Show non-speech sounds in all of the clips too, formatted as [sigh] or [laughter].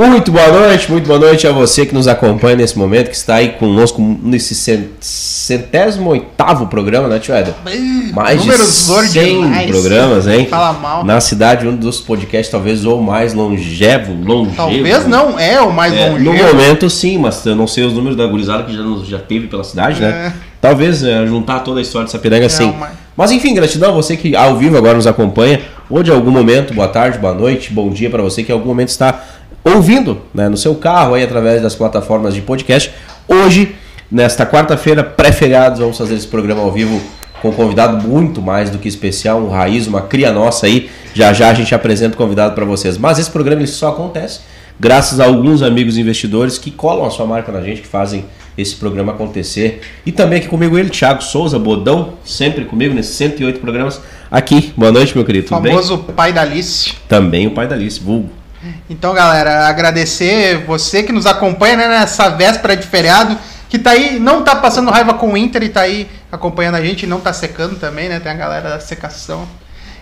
Muito boa noite, muito boa noite a você que nos acompanha nesse momento, que está aí conosco nesse centésimo oitavo programa, né, Tio Eder? Mais de 100 ordinais. programas, hein? Fala mal. Na cidade, um dos podcasts talvez o mais longevo, longevo. Talvez não, é o mais é, longevo. No momento sim, mas eu não sei os números da gurizada que já, já teve pela cidade, né? é. né? Talvez é, juntar toda a história de Sapiranga, é, sim. Mas... mas enfim, gratidão a você que ao vivo agora nos acompanha, ou de algum momento, boa tarde, boa noite, bom dia para você que em algum momento está ouvindo né, no seu carro aí através das plataformas de podcast. Hoje, nesta quarta-feira, pré-feriados, vamos fazer esse programa ao vivo com um convidado muito mais do que especial, um raiz, uma cria nossa aí. Já já a gente apresenta o convidado para vocês. Mas esse programa ele só acontece graças a alguns amigos investidores que colam a sua marca na gente, que fazem esse programa acontecer. E também aqui comigo ele, Thiago Souza, Bodão, sempre comigo nesses 108 programas. Aqui, boa noite, meu querido. Tudo famoso bem? pai da Alice. Também o pai da Alice, vulgo. Então, galera, agradecer você que nos acompanha né, nessa véspera de feriado, que tá aí, não tá passando raiva com o Inter e tá aí acompanhando a gente, não tá secando também, né? Tem a galera da secação.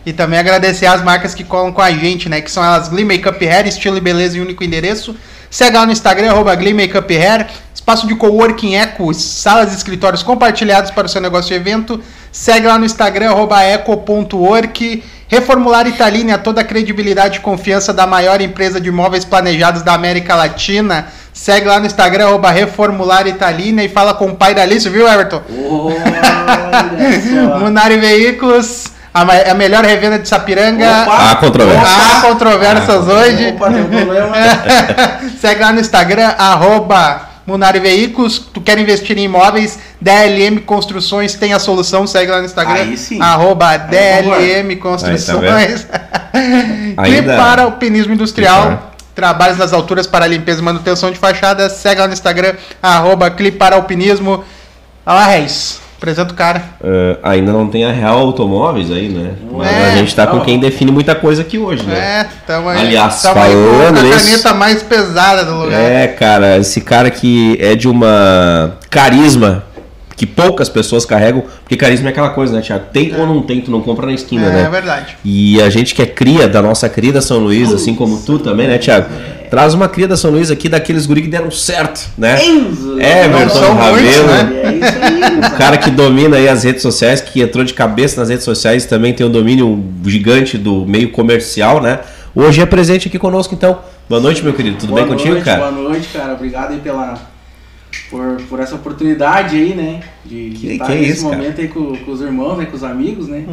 E também agradecer as marcas que colam com a gente, né? Que são elas Glee Makeup Hair, estilo e beleza em único endereço. Segue lá no Instagram, arroba Glee Makeup Hair. Espaço de coworking Eco, salas e escritórios compartilhados para o seu negócio e evento. Segue lá no Instagram, arroba eco.work. Reformular Italine, a toda a credibilidade e confiança da maior empresa de imóveis planejados da América Latina. Segue lá no Instagram, arroba Reformular Italine e fala com o pai da Alice, viu, Everton? [laughs] Munari Veículos, a, a, melhor revenda de Sapiranga. Opa, há controvérsias. Há controvérsias hoje. Opa, tem um problema. [laughs] Segue lá no Instagram, arroba Munari Veículos, tu quer investir em imóveis, DLM Construções tem a solução, segue lá no Instagram, Aí sim. arroba DLM Construções. Aí tá [laughs] e para o pinismo industrial, trabalhos nas alturas para limpeza e manutenção de fachadas, segue lá no Instagram, arroba Cliparalpinismo. Olha lá, Reis. Apresenta o cara. Uh, ainda não tem a Real Automóveis aí, né? Mas é, a gente tá com quem define muita coisa aqui hoje, né? É, tamo aí. Aliás, tamo falando aí a caneta mais pesada do lugar. É, cara, esse cara que é de uma carisma que poucas pessoas carregam, porque carisma é aquela coisa, né, Tiago? Tem é. ou não tem, tu não compra na esquina, é, né? É verdade. E a gente que é cria da nossa querida São Luís, assim como tu também, né, Tiago? Traz uma cria da São Luís aqui daqueles guri que deram certo, né? Enzo, é, Everton Ravelo, né? É isso aí, o cara que domina aí as redes sociais, que entrou de cabeça nas redes sociais, também tem um domínio gigante do meio comercial, né? Hoje é presente aqui conosco, então. Boa noite, meu querido. Tudo boa bem noite, contigo, cara? Boa noite, cara. Obrigado aí pela por, por essa oportunidade aí, né? De, que, estar que é nesse isso, momento cara? aí com, com, os irmãos, né? Com os amigos, né?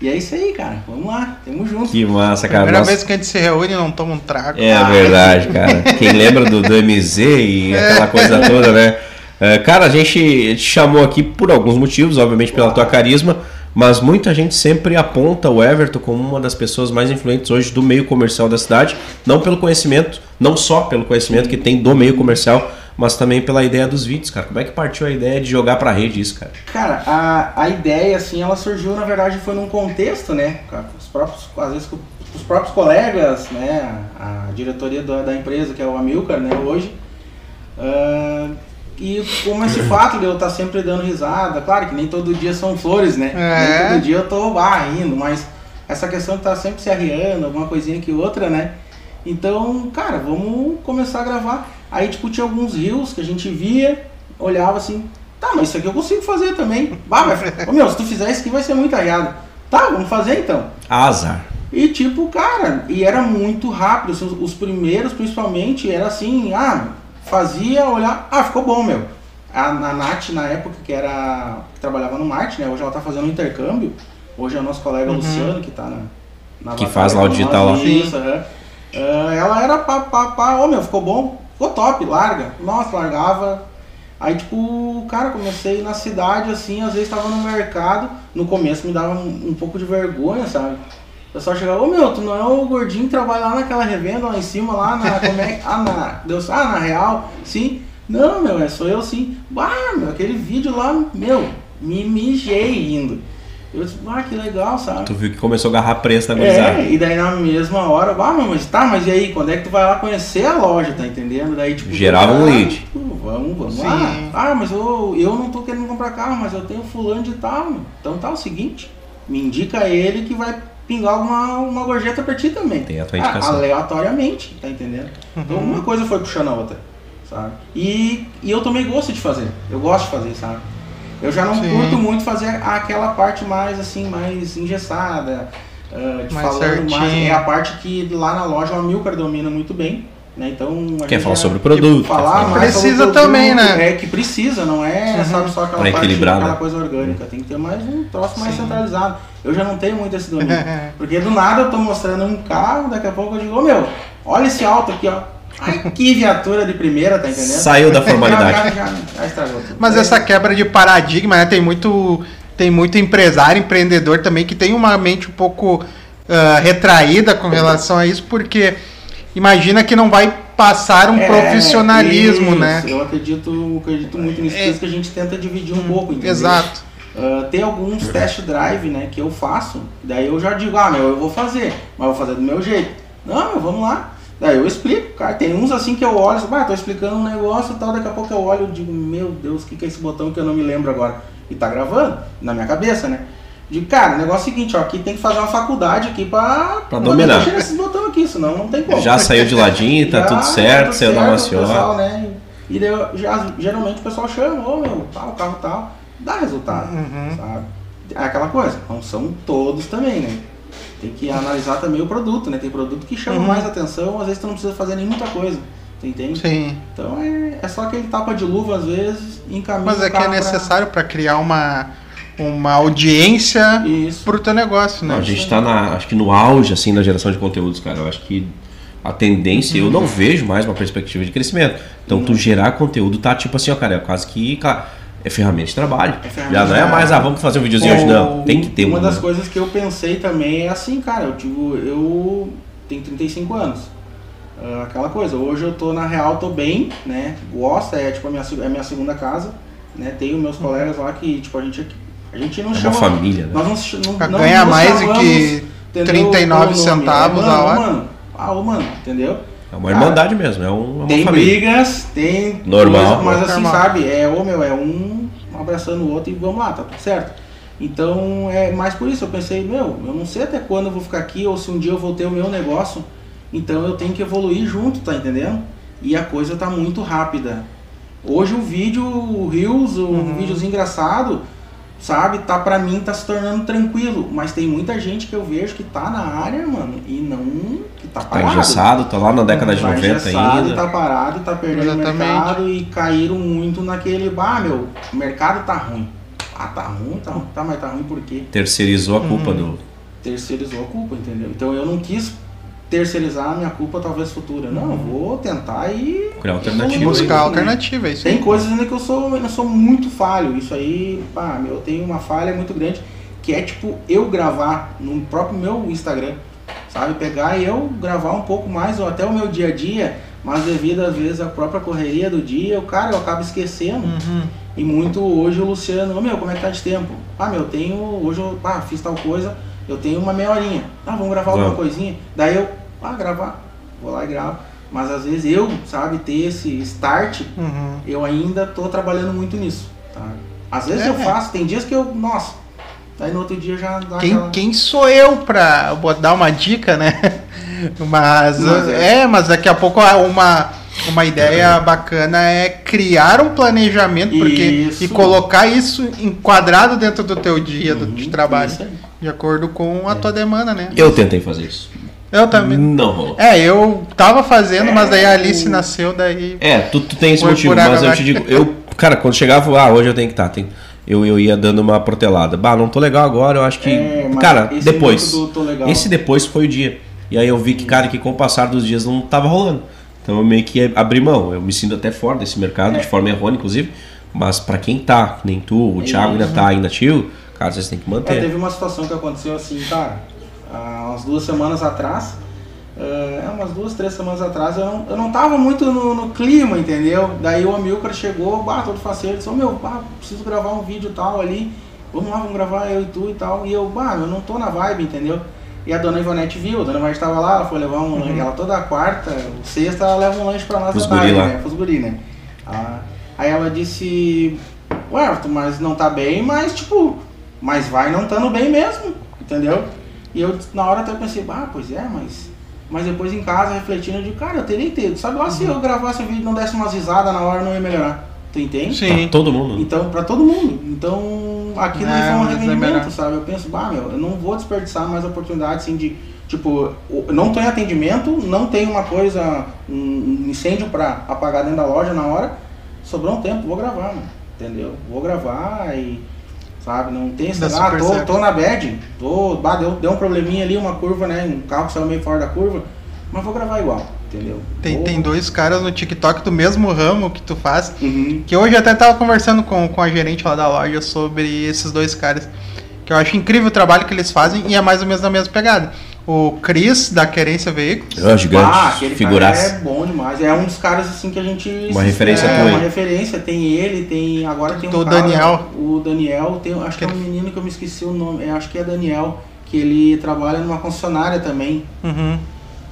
E é isso aí, cara. Vamos lá, tamo junto. Que massa, cara. Primeira Nossa. vez que a gente se reúne e não toma um trago. É ah. verdade, cara. Quem lembra do, do MZ e [laughs] é. aquela coisa toda, né? É, cara, a gente te chamou aqui por alguns motivos, obviamente pela tua carisma, mas muita gente sempre aponta o Everton como uma das pessoas mais influentes hoje do meio comercial da cidade, não pelo conhecimento, não só pelo conhecimento que tem do meio comercial, mas também pela ideia dos vídeos, cara. Como é que partiu a ideia de jogar pra rede isso, cara? Cara, a, a ideia, assim, ela surgiu, na verdade, foi num contexto, né? Os próprios, às vezes, os próprios colegas, né? A, diretoria da, da, empresa, que é o Amilcar, né, hoje. Uh, e como esse [laughs] fato de eu estar sempre dando risada, claro que nem todo dia são flores, né? É. Nem todo dia eu tô ah, rindo, mas essa questão de estar sempre se arriando, alguma coisinha que outra, né? Então, cara, vamos começar a gravar. Aí, tipo, tinha alguns rios que a gente via, olhava assim, tá, mas isso aqui eu consigo fazer também. Bah, vai, [laughs] ô, meu, se tu fizer isso aqui vai ser muito arriado. Tá, vamos fazer então. Azar. E tipo, cara, e era muito rápido. Assim, os primeiros, principalmente, era assim, ah, fazia, olhar, ah, ficou bom, meu. A, a Nath, na época, que era. que trabalhava no marketing, né? Hoje ela tá fazendo um intercâmbio. Hoje é o nosso colega uhum. Luciano, que tá na. na que faz lá o digital lá. Isso, é. Uh, ela era pá, pá, pá, ô meu, ficou bom, ficou top, larga. Nossa, largava. Aí, tipo, cara, comecei na cidade, assim, às vezes tava no mercado. No começo me dava um, um pouco de vergonha, sabe? O pessoal chegava, ô meu, tu não é o gordinho que trabalha lá naquela revenda lá em cima, lá na. Como é, [laughs] ah, na. Deus, ah, na real? Sim. Não, meu, é sou eu sim. Bah, meu, aquele vídeo lá, meu, me mijei rindo. Eu disse, ah, que legal, sabe? Tu viu que começou a agarrar preço da É, e daí na mesma hora, ah, mas tá, mas e aí, quando é que tu vai lá conhecer a loja, tá entendendo? Daí, tipo, Gerava um lead. vamos, vamos Sim. lá. Ah, mas eu, eu não tô querendo comprar carro, mas eu tenho fulano de tal. Então tá, o seguinte, me indica ele que vai pingar uma, uma gorjeta pra ti também. Tem a tua indicação. aleatoriamente, tá entendendo? Então Uhum. uma coisa foi puxando a outra, sabe? E, e eu também gosto de fazer. Eu gosto de fazer, sabe? Eu já não Sim. curto muito fazer aquela parte mais assim, mais engessada, de Mais falando mais. certinho. É a parte que lá na loja o Amilcar domina muito bem. Né? Então, a Quer falar sobre o produto, quer falar falar- mais sobre Precisa o produto, também, né? É que precisa, não é Uhum. sabe, só aquela parte, aquela né? coisa orgânica. Tem que ter mais um troço mais Sim. centralizado. Eu já não tenho muito esse domínio. [laughs] Porque do nada eu tô mostrando um carro, daqui a pouco eu digo, ô meu, olha esse alto aqui, ó. Ai, que viatura de primeira, tá entendendo? Saiu da formalidade. Já, já, já, já estragou tudo. Mas essa quebra de paradigma, né? Tem muito, tem muito empresário, empreendedor também que tem uma mente um pouco ah, retraída com relação a isso, porque imagina que não vai passar um É, profissionalismo, isso, né? Eu acredito, acredito muito nisso, É. que a gente tenta dividir um pouco, entendeu? Exato. Ah, tem alguns test drive, né, que eu faço, daí eu já digo, ah, meu, eu vou fazer, mas eu vou fazer do meu jeito. Não, meu, vamos lá. Daí eu explico, cara, tem uns assim que eu olho, assim, ah, tô explicando um negócio e tal, daqui a pouco eu olho e digo, meu Deus, o que, que é esse botão que eu não me lembro agora? E tá gravando, na minha cabeça, né? Digo, cara, o negócio é o seguinte, ó, aqui tem que fazer uma faculdade aqui pra, Pra dominar. mexer nesses botões aqui, senão não tem como. Já saiu de ladinho, tá Já, tudo certo, tudo saiu da né? E daí, já, geralmente o pessoal chama, ô meu, tal, carro tal, dá resultado, Uhum. sabe? É aquela coisa, não são todos também, né? Tem que analisar também o produto, né? Tem produto que chama Uhum. mais atenção, às vezes tu não precisa fazer nem muita coisa, tu entende? Sim. Então é, é só aquele tapa de luva às vezes, encaminha Mas o é que é necessário para criar uma, uma audiência Isso. pro teu negócio, né? Não, a gente tá na, acho que no auge assim da geração de conteúdos, cara. Eu acho que a tendência, eu não vejo mais uma perspectiva de crescimento. Então tu gerar conteúdo tá tipo assim, ó, cara, é quase que, claro, é ferramenta de trabalho. É ferramenta Já não é mais, ah, vamos fazer um videozinho hoje, não. Tem que ter Uma um. das né? coisas que eu pensei também é assim, cara, eu digo, eu tenho 35 anos. Ah, aquela coisa, hoje eu tô na real, tô bem, né? Gosto, é tipo a minha, é a minha segunda casa, né? Tenho meus colegas lá que, tipo, a gente a gente não É uma chama. família, né? Nós não, não, Pra não ganhar nos mais do que entendeu, 39 pelo nome. centavos é, a mano, hora. Mano, ah, mano, entendeu? É uma irmandade mesmo, é um- é uma Tem família. brigas, tem Normal. coisa, mas assim, Normal. sabe, é, ô meu, é um abraçando o outro e vamos lá, tá tudo certo. Então, é mais por isso, eu pensei, meu, eu não sei até quando eu vou ficar aqui, ou se um dia eu vou ter o meu negócio, então eu tenho que evoluir junto, tá entendendo? E a coisa tá muito rápida. Hoje o vídeo, o Reels, o Uhum. videozinho engraçado, sabe, tá pra mim, tá se tornando tranquilo. Mas tem muita gente que eu vejo que tá na área, mano, e não. que tá Tá parado. engessado, tá lá na década de Tá 90 engessado, ainda. Tá parado, tá perdendo o Exatamente. mercado e caíram muito naquele, bah, meu, o mercado tá ruim. Ah, tá ruim, tá ruim, tá, mas tá ruim por quê? Terceirizou a culpa Uhum. do. Terceirizou a culpa, entendeu? Então eu não quis terceirizar a minha culpa talvez futura. Não, eu vou tentar e Criar alternativa. Buscar alternativa, é isso Tem aí. coisas ainda que eu sou, eu sou muito falho. Isso aí, pá, meu, eu tenho uma falha muito grande, que é tipo eu gravar no próprio meu Instagram, sabe? Pegar e eu gravar um pouco mais, ou até o meu dia a dia, mas devido às vezes à própria correria do dia, o cara eu acabo esquecendo. Uhum. E muito hoje o Luciano, ô meu, como é que tá de tempo? Ah, meu, eu tenho, hoje eu ah, fiz tal coisa, eu tenho uma meia horinha. Ah, vamos gravar alguma coisinha? Daí eu, ah, gravar, vou lá e gravo. Mas às vezes eu, sabe, ter esse start Uhum. eu ainda tô trabalhando muito nisso, tá? Às vezes É. eu faço, tem dias que eu, nossa, daí no outro dia já dá Quem, aquela... quem sou eu pra dar uma dica, né? [laughs] Mas, Mas é. é. mas daqui a pouco ah, uma, uma ideia bacana é criar um planejamento porque, Isso. e colocar isso enquadrado dentro do teu dia do, Uhum, de trabalho, aí. de acordo com a tua demanda, né? Eu tentei fazer isso. Eu também. Não rolou. É, eu tava fazendo, mas daí a É, Alice o- nasceu, daí. É, tu, tu tem esse Foi motivo, por mas eu abaixo. te digo, [laughs] eu, cara, quando chegava, ah, hoje eu tenho que estar, tem, eu, eu ia dando uma protelada. Bah, não tô legal agora, eu acho que. É, mas cara, esse depois. método tô legal. Esse depois foi o dia. E aí eu vi que, cara, que com o passar dos dias não tava rolando. Então eu meio que abri mão. Eu me sinto até fora desse mercado, É. de forma errônea, inclusive. Mas pra quem tá, que nem tu, o É Thiago ainda tá ainda ativo, cara, vocês têm que É, manter. teve uma situação que aconteceu assim, cara, há umas duas semanas atrás, é, umas duas, três semanas atrás, eu não, eu não tava muito no, no clima, entendeu? Daí o Amilcar chegou, bah, todo faceiro, disse, ô meu, bah, preciso gravar um vídeo tal ali, vamos lá, vamos gravar eu e tu e tal. E eu, bah, eu não tô na vibe, entendeu? E a dona Ivonete viu, a dona Ivonete tava lá, ela foi levar um lanche, ela toda quarta, sexta, ela leva um lanche pra nós da tarde, lá. né? Pros guri, né? Ah, aí ela disse, ué, mas não tá bem, mas tipo, mas vai não estando bem mesmo, entendeu? E eu, na hora até pensei, ah, pois é, mas. Mas depois em casa, refletindo, eu digo, cara, eu teria ter. Sabe lá se eu gravasse o vídeo e não desse umas risadas na hora, não ia melhorar. Tu entende? Sim. Pra todo mundo. Então, pra todo mundo. Então, aqui não é, foi um arrependimento, sabe? Eu penso, bah, meu, eu não vou desperdiçar mais a oportunidade, assim, de. Tipo, não tenho atendimento, não tenho uma coisa, um incêndio pra apagar dentro da loja na hora. Sobrou um tempo, vou gravar, mano. Entendeu? Vou gravar e sabe? Não tem esse ah, tô, tô na bad, tô, bah, deu, deu um probleminha ali, uma curva, né? Um carro saiu meio fora da curva, mas vou gravar igual, entendeu? Tem, tem dois caras no TikTok do mesmo ramo que tu faz, uhum. que hoje até tava conversando com, com a gerente lá da loja sobre esses dois caras, que eu acho incrível o trabalho que eles fazem e é mais ou menos na mesma pegada o Cris, da Querência Veículos. É, gigante, ah, aquele figuraça. é bom demais. É um dos caras assim que a gente. Uma referência é, uma referência. Tem ele, tem. Agora tem um. O Daniel. O Daniel, tem, acho que, que é um menino que eu me esqueci o nome. É, acho que é Daniel. Que ele trabalha numa concessionária também. Uhum.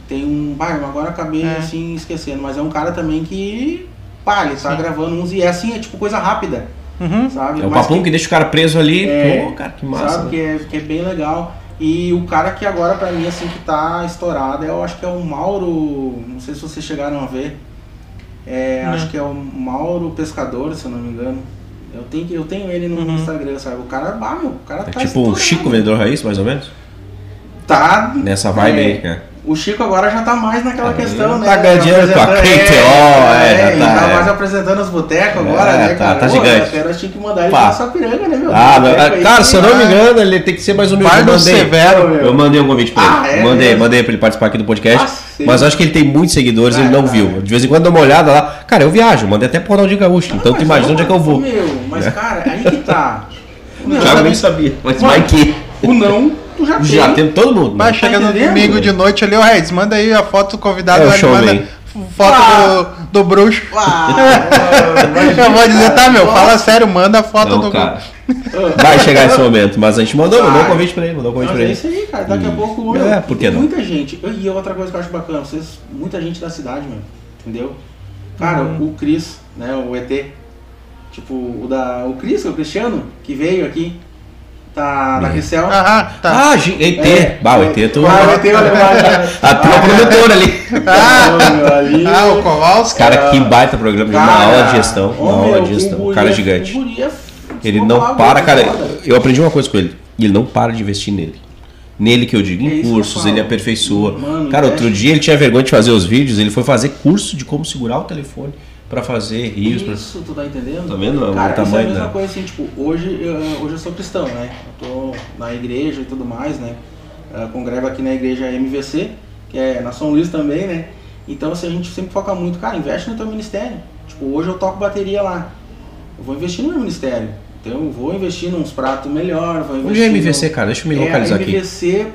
Tem um. Bah, agora acabei é. assim esquecendo. Mas é um cara também que. Pá, ele tá Sim. gravando uns. E é assim, é tipo coisa rápida. Uhum. Sabe? É o papum que, que, deixa o cara preso ali. É, Pô, cara, que massa. Sabe, né? que, é, que é bem legal. E o cara que agora pra mim assim que tá estourado, eu acho que é o Mauro, não sei se vocês chegaram a ver. É, acho que é o Mauro Pescador, se eu não me engano. Eu tenho, eu tenho ele no uhum. Instagram, sabe? O cara, ah, meu, o cara é tá Tipo um Chico Vendedor Raiz, mais ou menos? Tá. Nessa vibe é, aí, cara. O Chico agora já tá mais naquela questão, né? Tá ganhando dinheiro com a KTO, é, é, já tá, tá mais apresentando os botecos agora, é, né, tá, cara? Tá, Pô, gigante. Eu tinha que mandar ele pra Sapiranga, né, meu? Ah, meu, cara, se eu não me engano, ele tem que ser mais humilde. Mandei, severo, meu. eu mandei um convite pra ah, ele. É, mandei, mandei pra ele participar aqui do podcast. Ah, mas acho que ele tem muitos seguidores e ele não viu. De vez em quando dá uma olhada lá. Cara, eu viajo, mandei até pro Ronaldinho Gaúcho. Então tu imagina onde é que eu vou. Meu, mas cara, aí que tá. [laughs] O Thiago nem sabia, mas vai que. O não tu já tem. Já tem todo mundo. Mas chega tá no domingo de noite ali, o Regis, manda aí a foto do convidado. É o show manda foto ah. do, do bruxo. Ah, [laughs] eu vou dizer, tá, meu, fala sério, manda a foto Não, do cara. [laughs] Vai chegar esse momento, mas a gente mandou, mandou um convite pra ele, mandou um convite pra ele. É isso aí, cara. Daqui a pouco. É, por que não? Muita gente. E outra coisa que eu acho bacana, vocês, muita gente da cidade, mano. Entendeu? Cara, uhum. o Cris, né, o ET. Tipo, o da. O Cris, o Cristiano, que veio aqui. Tá na Cricel. Ah, tá. Ah, ET. É. Bah, o ET tu. Ah, o ET, olha A tua produtora ali. [laughs] Ah, ali. ah o Kowalski. Cara, que baita programa. Cara, uma aula de gestão. Uma aula de gestão. Um cara gigante. É ele não para, cara. Eu aprendi uma coisa com ele. Ele não para de investir nele. Nele que eu digo, em é cursos, ele aperfeiçoa. Mano, cara, outro dia ele tinha vergonha de fazer os vídeos, ele foi fazer curso de como segurar o telefone para fazer rios. Isso, pra... tu tá entendendo? Tá vendo Cara, o tamanho, é a mesma né? coisa assim, tipo, hoje eu, hoje eu sou cristão, né? Eu tô na igreja e tudo mais, né? Eu congrego aqui na igreja MVC, que é na São Luís também, né? Então, assim, a gente sempre foca muito, cara, investe no teu ministério. Tipo, hoje eu toco bateria lá. Eu vou investir no meu ministério. Então eu vou investir nos pratos melhor, vou investir. Onde é MVC, no... cara? Deixa eu me localizar é, MVC, aqui.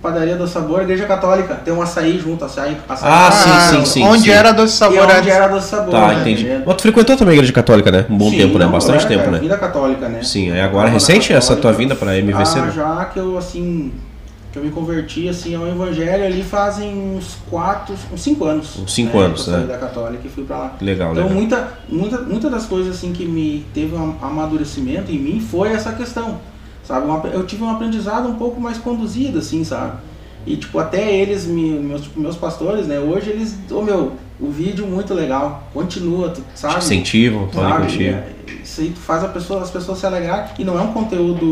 Padaria do Sabor, Igreja Católica. Tem um açaí junto, açaí. açaí ah, sim, sim, sim. Onde sim. era Doce Sabor Onde era Doce Sabor. Tá, né? entendi. Mas tu frequentou também a Igreja Católica, né? Um bom sim, tempo, né? Bastante é, tempo, cara, né? Vida Católica, né? Sim, aí agora recente essa tua vinda pra MVC, ah, né? Já que eu, assim, que eu me converti, assim, ao Evangelho ali fazem uns quatro, uns cinco anos. Uns cinco né? anos, né? da Católica e fui pra lá. Legal, então, legal. muita, muita, muita das coisas, assim, que me teve um amadurecimento em mim foi essa questão, sabe? Eu tive um aprendizado um pouco mais conduzido, assim, sabe? E, tipo, até eles, meus, tipo, meus pastores, né? Hoje eles, ô oh, meu, o vídeo muito legal, continua, tu sabe? Te incentivam, contigo. É, isso aí tu faz a pessoa, as pessoas se alegrar e não é um conteúdo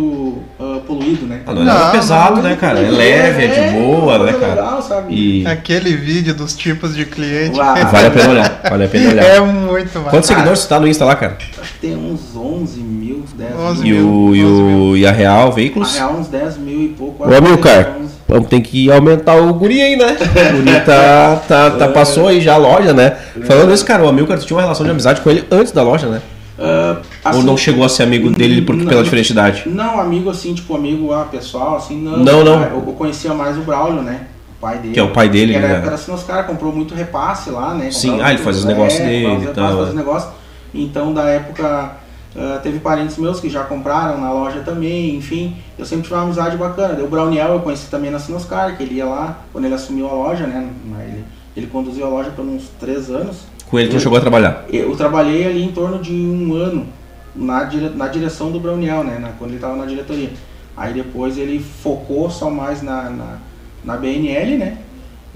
uh, poluído, né? Ah, não, não, é pesado, né, cara? É leve, é, de é, boa, é, né, cara? Legal, sabe? E... Aquele vídeo dos tipos de cliente. Uau. Vale a pena olhar, vale a pena [laughs] olhar. É muito massa. Quantos seguidores você tá no Insta lá, cara? Acho que tem uns 11 mil, 10 11 mil. E, o, e, o, e a Real Veículos? A Real uns 10 mil e pouco. Ô, Milcar, vamos ter que aumentar o guri aí, né? [laughs] O guri tá, tá, tá, passou aí já a loja, né? Falando isso, cara, o Amilcar, tu tinha uma relação de amizade com ele antes da loja, né? Uh, assim, Ou não chegou a ser amigo dele porque, não, pela diferente idade? Não, amigo assim, tipo amigo ah, pessoal, assim, não. Não, não. Eu, eu conhecia mais o Braulio, né? O pai dele. Que é o pai dele, que era, né? Era assim, os caras comprou muito repasse lá, né? Sim, ah, ele fazia os negócios é, dele e tal. Fazia os negócios. Então, da época, uh, teve parentes meus que já compraram na loja também, enfim. Eu sempre tive uma amizade bacana. O Brauniel eu conheci também na Sinoscar, que ele ia lá, quando ele assumiu a loja, né? Ele, ele conduziu a loja por uns três anos. Com ele tu chegou a trabalhar? Eu, eu, trabalhei ali em torno de um ano na, dire, na direção do Browniel, né? Na, quando ele estava na diretoria. Aí depois ele focou só mais na, na, na BNL, né?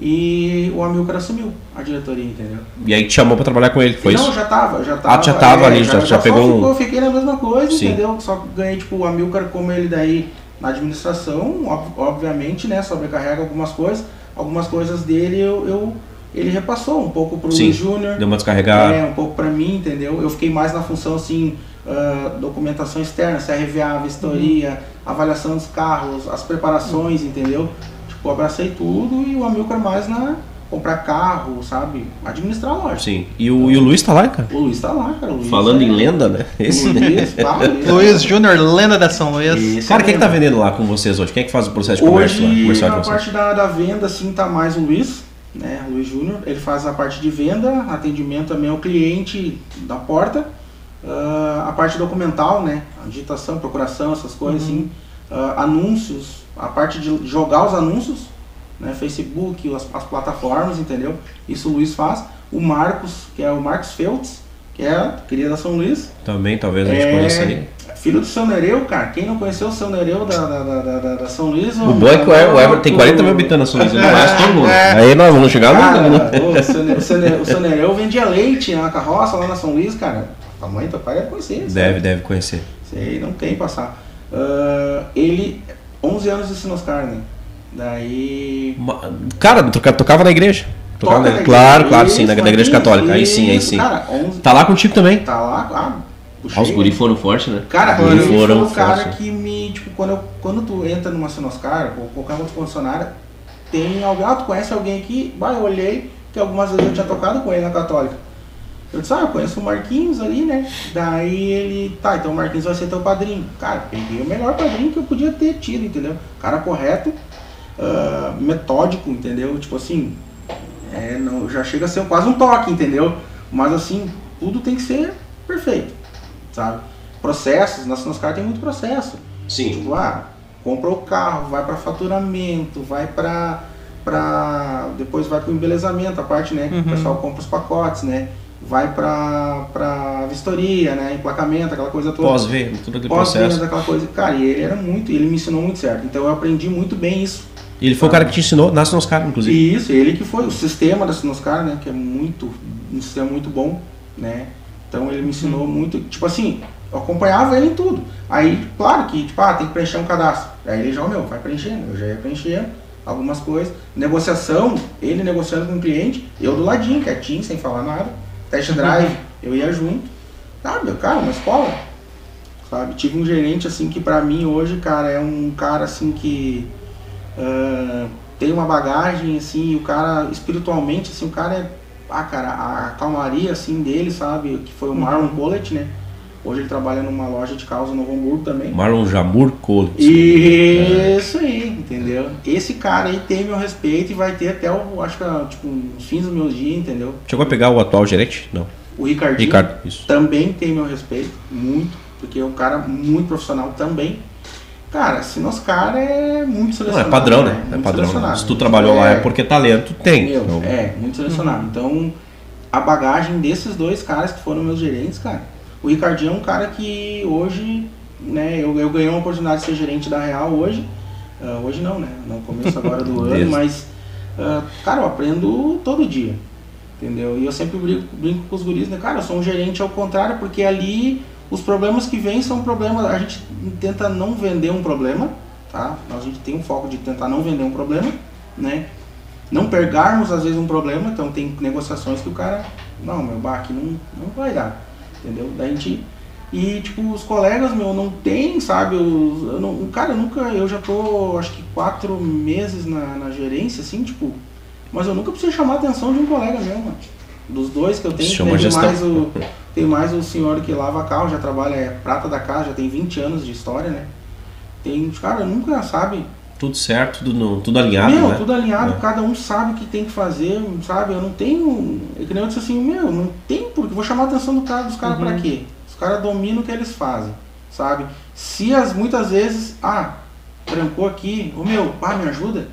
E o Amilcar assumiu a diretoria, entendeu? E aí te chamou pra trabalhar com ele, foi não, isso? já tava, já tava. Ah, já tava é, ali, já, já, pegou ficou, um... Eu fiquei na mesma coisa, Sim. entendeu? Só que ganhei, tipo, o Amilcar como ele daí na administração, ob- obviamente, né? Sobrecarrega algumas coisas. Algumas coisas dele eu, eu- ele repassou um pouco pro Sim, Júnior. Deu uma descarregada. É, um pouco pra mim, entendeu? Eu fiquei mais na função, assim, ah, documentação externa, CRVA, vistoria, avaliação dos carros, as preparações, entendeu? Eu abracei tudo e o Amilcar mais na comprar carro, sabe? Administrar a loja. Sim. E o, e o Luiz tá lá, cara? O Luiz tá lá, cara. Luiz Falando é- em lenda, né? Esse... Luiz, o Luiz, [laughs] Luiz Júnior, lenda da São Luís. Esse Cara, é quem que tá vendendo lá com vocês hoje? Quem é que faz o processo de comércio lá? Hoje, de na vocês? parte da, da venda, assim, tá mais o Luiz, né? O Luiz Júnior. Ele faz a parte de venda, atendimento também ao cliente da porta. Ah, a parte documental, né? A digitação, procuração, essas coisas, assim. Ah, anúncios, a parte de jogar os anúncios, né? Facebook, as, as plataformas, entendeu? Isso o Luiz faz. O Marcos, que é o Marcos Feltz, que é cria da São Luís. Também, talvez a gente É, conheça aí. Filho do seu Nereu, cara. Quem não conheceu o seu Nereu da, da, da, da- da- São Luís? O bom é que o Ever, o Ever tem 40 mil habitantes na ele conhece todo mundo. É. Aí nós vamos chegar Cara, no... né? o seu Ne- o seu Ne- o seu Nereu vendia leite na carroça lá na São Luís, cara. Tua mãe, teu pai deve conhecer. sabe? Deve, deve conhecer. Sei, não tem passar. Ah, ele, 11 anos de Sinoscar, né? Daí. Cara, toca- tocava na igreja. Tocava Toca na- na Claro, igreja, claro, sim, na, isso, na igreja isso, católica. Aí sim, aí isso, sim. Cara, 11, Tá lá contigo também. tá lá, puxei, Ah, os guri foram fortes, né? Cara, Os guri foi foram o cara fortes. que me, tipo, quando, eu, quando tu entra numa Sinoscar ou qualquer outra concessionária, tem alguém, ah, tu conhece alguém aqui? Vai, eu olhei, que algumas vezes eu tinha tocado com ele na Católica. Eu disse, ah, eu conheço o Marquinhos ali, né? Daí ele, tá, então o Marquinhos vai ser teu padrinho. Cara, peguei o melhor padrinho que eu podia ter tido, entendeu? Cara correto, ah, metódico, entendeu? Tipo assim, é, não, já chega a ser quase um toque, entendeu? Mas assim, tudo tem que ser perfeito, sabe? Processos, na Sinoscar tem muito processo. Sim. Tipo, ah, compra o carro, vai para faturamento, vai para para depois vai para o embelezamento, a parte, né, que Uhum. o pessoal compra os pacotes, né? Vai para para vistoria, né, emplacamento, aquela coisa toda. Pós-ver, tudo aquele Pós-venda, processo. aquela coisa. Cara, e ele era muito, ele me ensinou muito certo. Então eu aprendi muito bem isso. E ele foi o cara que te ensinou, nasce nos caras, inclusive. E isso, ele que foi o sistema da Sinoscar, né, que é muito um sistema muito bom, né? Então ele me ensinou muito, tipo assim, eu acompanhava ele em tudo. Aí, claro que, tipo, ah, tem que preencher um cadastro. Aí ele já, meu, vai preenchendo, eu já ia preenchendo algumas coisas. Negociação, ele negociando com o cliente, eu do ladinho, quietinho, sem falar nada. Test drive, eu ia junto. Ah, meu, cara, uma escola. Sabe? Tive um gerente, assim, que pra mim hoje, cara, é um cara, assim, que ah, tem uma bagagem, assim, e o cara, espiritualmente, assim, o cara é, ah, cara, a, calmaria, assim, dele, sabe? Que foi o Marlon Collet, né? Hoje ele trabalha numa loja de carros em Novo Hamburgo também. Marlon Jamur Cole. Isso aí, entendeu? Esse cara aí tem meu respeito e vai ter até, o, acho que, tipo, os fins dos meus dias, entendeu? Chegou a pegar o atual gerente? Não. O Ricardinho Ricardo, isso. também tem meu respeito, muito, porque é um cara muito profissional também. Cara, Sinoscar é muito Não, selecionado. é padrão, né? É Muito padrão. né? Se tu trabalhou lá é porque talento tem. Meu, Então, é, muito selecionado. Então, a bagagem desses dois caras que foram meus gerentes, cara. O Ricardinho é um cara que hoje, né, eu, eu ganhei uma oportunidade de ser gerente da Real hoje. Ah, hoje não, né? No começo agora do [laughs] ano, mas, ah, cara, eu aprendo todo dia. Entendeu? E eu sempre brinco, brinco com os guris, né? Cara, eu sou um gerente ao contrário, porque ali os problemas que vêm são problemas. A gente tenta não vender um problema, tá? A gente tem um foco de tentar não vender um problema, né? Não pegarmos às vezes um problema, então tem negociações que o cara, não, meu bar aqui não, não vai dar, entendeu? Daí a gente. E tipo, os colegas, meu, não tem, sabe? Os, eu não, cara, eu nunca, eu já tô acho que quatro meses na, na gerência, assim, tipo, mas eu nunca precisei chamar a atenção de um colega meu, mano. Dos dois que eu tenho, Chama tem mais o. Tem mais o senhor que lava carro, já trabalha, é prata da casa, já tem 20 anos de história, né? Tem, cara, nunca, sabe? tudo certo, tudo, tudo alinhado, meu, né? tudo alinhado, É. cada um sabe o que tem que fazer, sabe? Eu não tenho. É que nem eu disse assim, meu, não tem. Vou chamar a atenção do cara, dos caras Uhum. pra quê? Os caras dominam o que eles fazem, sabe? Se as muitas vezes, ah, trancou aqui, ô meu, ah, me ajuda.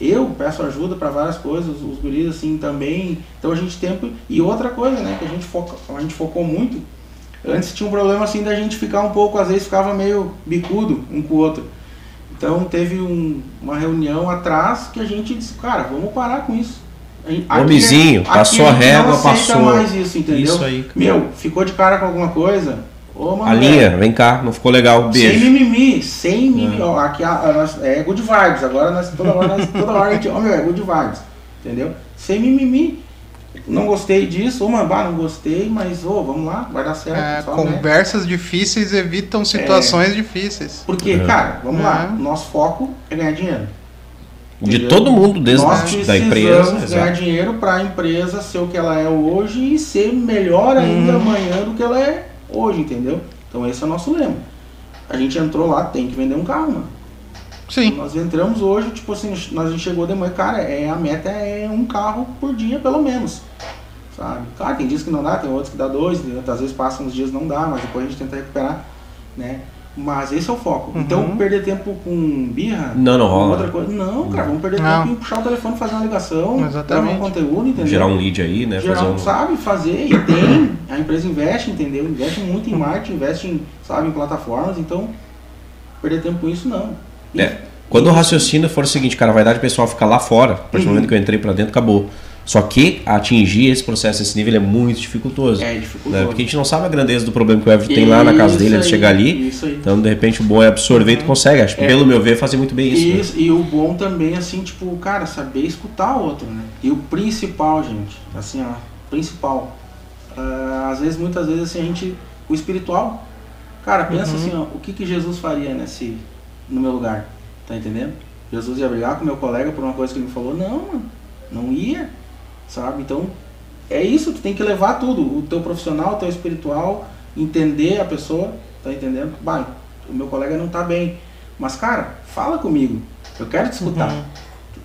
Eu peço ajuda para várias coisas, os guris assim também. Então a gente tem. E outra coisa, né, que a gente, foca, a gente focou muito. Antes tinha um problema assim da gente ficar um pouco, às vezes ficava meio bicudo um com o outro. Então teve um, uma reunião atrás que a gente disse, cara, vamos parar com isso. Homizinho, passou a régua, passou. mais isso, entendeu? Isso aí. Meu, ficou de cara com alguma coisa? Ô, a linha, vem cá, não ficou legal, beijo. Sem mimimi, sem mimimi. Ó, aqui a, a, é good vibes, agora nós, toda hora, nós, toda hora a gente, ó, meu, é good vibes, entendeu? Sem mimimi. Não gostei disso, ô, mambá, não gostei, mas, ô, vamos lá, vai dar certo. É, só, conversas né? difíceis evitam situações é, difíceis. Porque, é. cara, vamos lá, é. nosso foco é ganhar dinheiro. De todo mundo, desde Nós da empresa. ganhar exato. dinheiro para a empresa ser o que ela é hoje e ser melhor ainda hum. amanhã do que ela é hoje, entendeu? Então esse é o nosso lema. A gente entrou lá, tem que vender um carro, mano. Sim. Nós entramos hoje, tipo assim, nós a gente chegou de manhã, cara, é, a meta é um carro por dia, pelo menos. Sabe? Claro, tem dias que não dá, tem outros que dá dois, às vezes passam uns dias não dá, mas depois a gente tenta recuperar, né? Mas esse é o foco. Uhum. Então, perder tempo com birra. Não, não rola. Outra coisa. Não, cara, vamos perder não. tempo em puxar o telefone, fazer uma ligação, Exatamente. gravar um conteúdo, entendeu? Gerar um lead aí, né? Gerar, fazer um... Sabe, fazer. E tem. A empresa investe, entendeu? Investe muito em marketing, investe em, sabe, em plataformas. Então, perder tempo com isso, não. E, é. Quando o raciocínio for o seguinte, cara, vai dar de pessoal ficar lá fora, a partir do uhum. momento que eu entrei para dentro, acabou. Só que atingir esse processo, esse nível é muito dificultoso. É dificultoso. Né? Porque a gente não sabe a grandeza do problema que o Everton tem lá na casa dele, ele chegar ali. Então, de repente, o bom é absorver e tu uhum. consegue. Acho que, é. pelo meu ver, fazer muito bem isso. Né? isso né? E o bom também, assim, tipo, cara, saber escutar o outro, né? E o principal, gente, assim, ó, principal. Uh, às vezes, muitas vezes, assim, a gente. O espiritual. Cara, pensa uhum. assim, ó, o que, que Jesus faria nesse. no meu lugar? Tá entendendo? Jesus ia brigar com meu colega por uma coisa que ele me falou? Não, mano. Não ia sabe? Então, é isso, tu tem que levar tudo, o teu profissional, o teu espiritual, entender a pessoa, tá entendendo? Bah, o meu colega não tá bem, mas cara, fala comigo, eu quero te escutar. Uhum.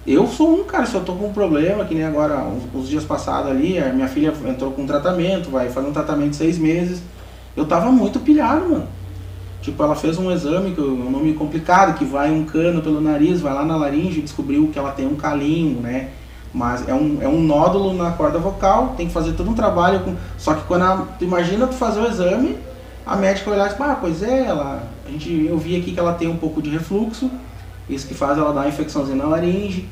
Eu sou um, cara, se eu tô com um problema, que nem agora, uns, uns dias passados ali, a minha filha entrou com um tratamento, vai fazer um tratamento de seis meses, eu tava muito pilhado, mano. Tipo, ela fez um exame, que é um nome complicado, que vai um cano pelo nariz, vai lá na laringe e descobriu que ela tem um calinho, né? Mas é um, é um nódulo na corda vocal, tem que fazer todo um trabalho. Com... Só que quando a, tu imagina tu fazer o exame, a médica vai olhar e diz, ah, pois é, ela, a gente, eu vi aqui que ela tem um pouco de refluxo, isso que faz ela dar uma infecçãozinha na laringe,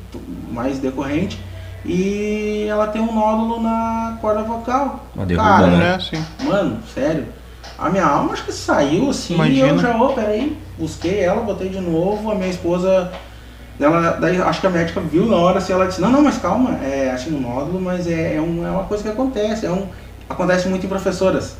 mais decorrente, e ela tem um nódulo na corda vocal. Uma derruba, Cara, né? Sim. Mano, sério. A minha alma acho que saiu assim, Imagina. e eu já, ô, oh, peraí, busquei ela, botei de novo, a minha esposa ela, daí acho que a médica viu na hora, assim, ela disse, não, não, mas calma, é assim um nódulo, mas é, é, um, é uma coisa que acontece, é um, acontece muito em professoras.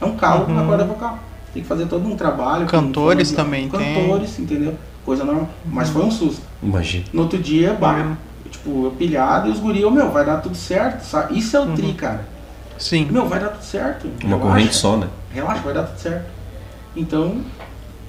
É um calo uhum. na corda vocal. Tem que fazer todo um trabalho. Cantores com, também Cantores, tem. entendeu? Coisa normal. Mas foi um susto. Imagina. No outro dia, bah, tipo, eu pilhado e os guri, meu, vai dar tudo certo, sabe? Isso é o uhum. tri, cara. Sim. Meu, vai dar tudo certo. Uma relaxa. corrente só, né? Relaxa, vai dar tudo certo. Então,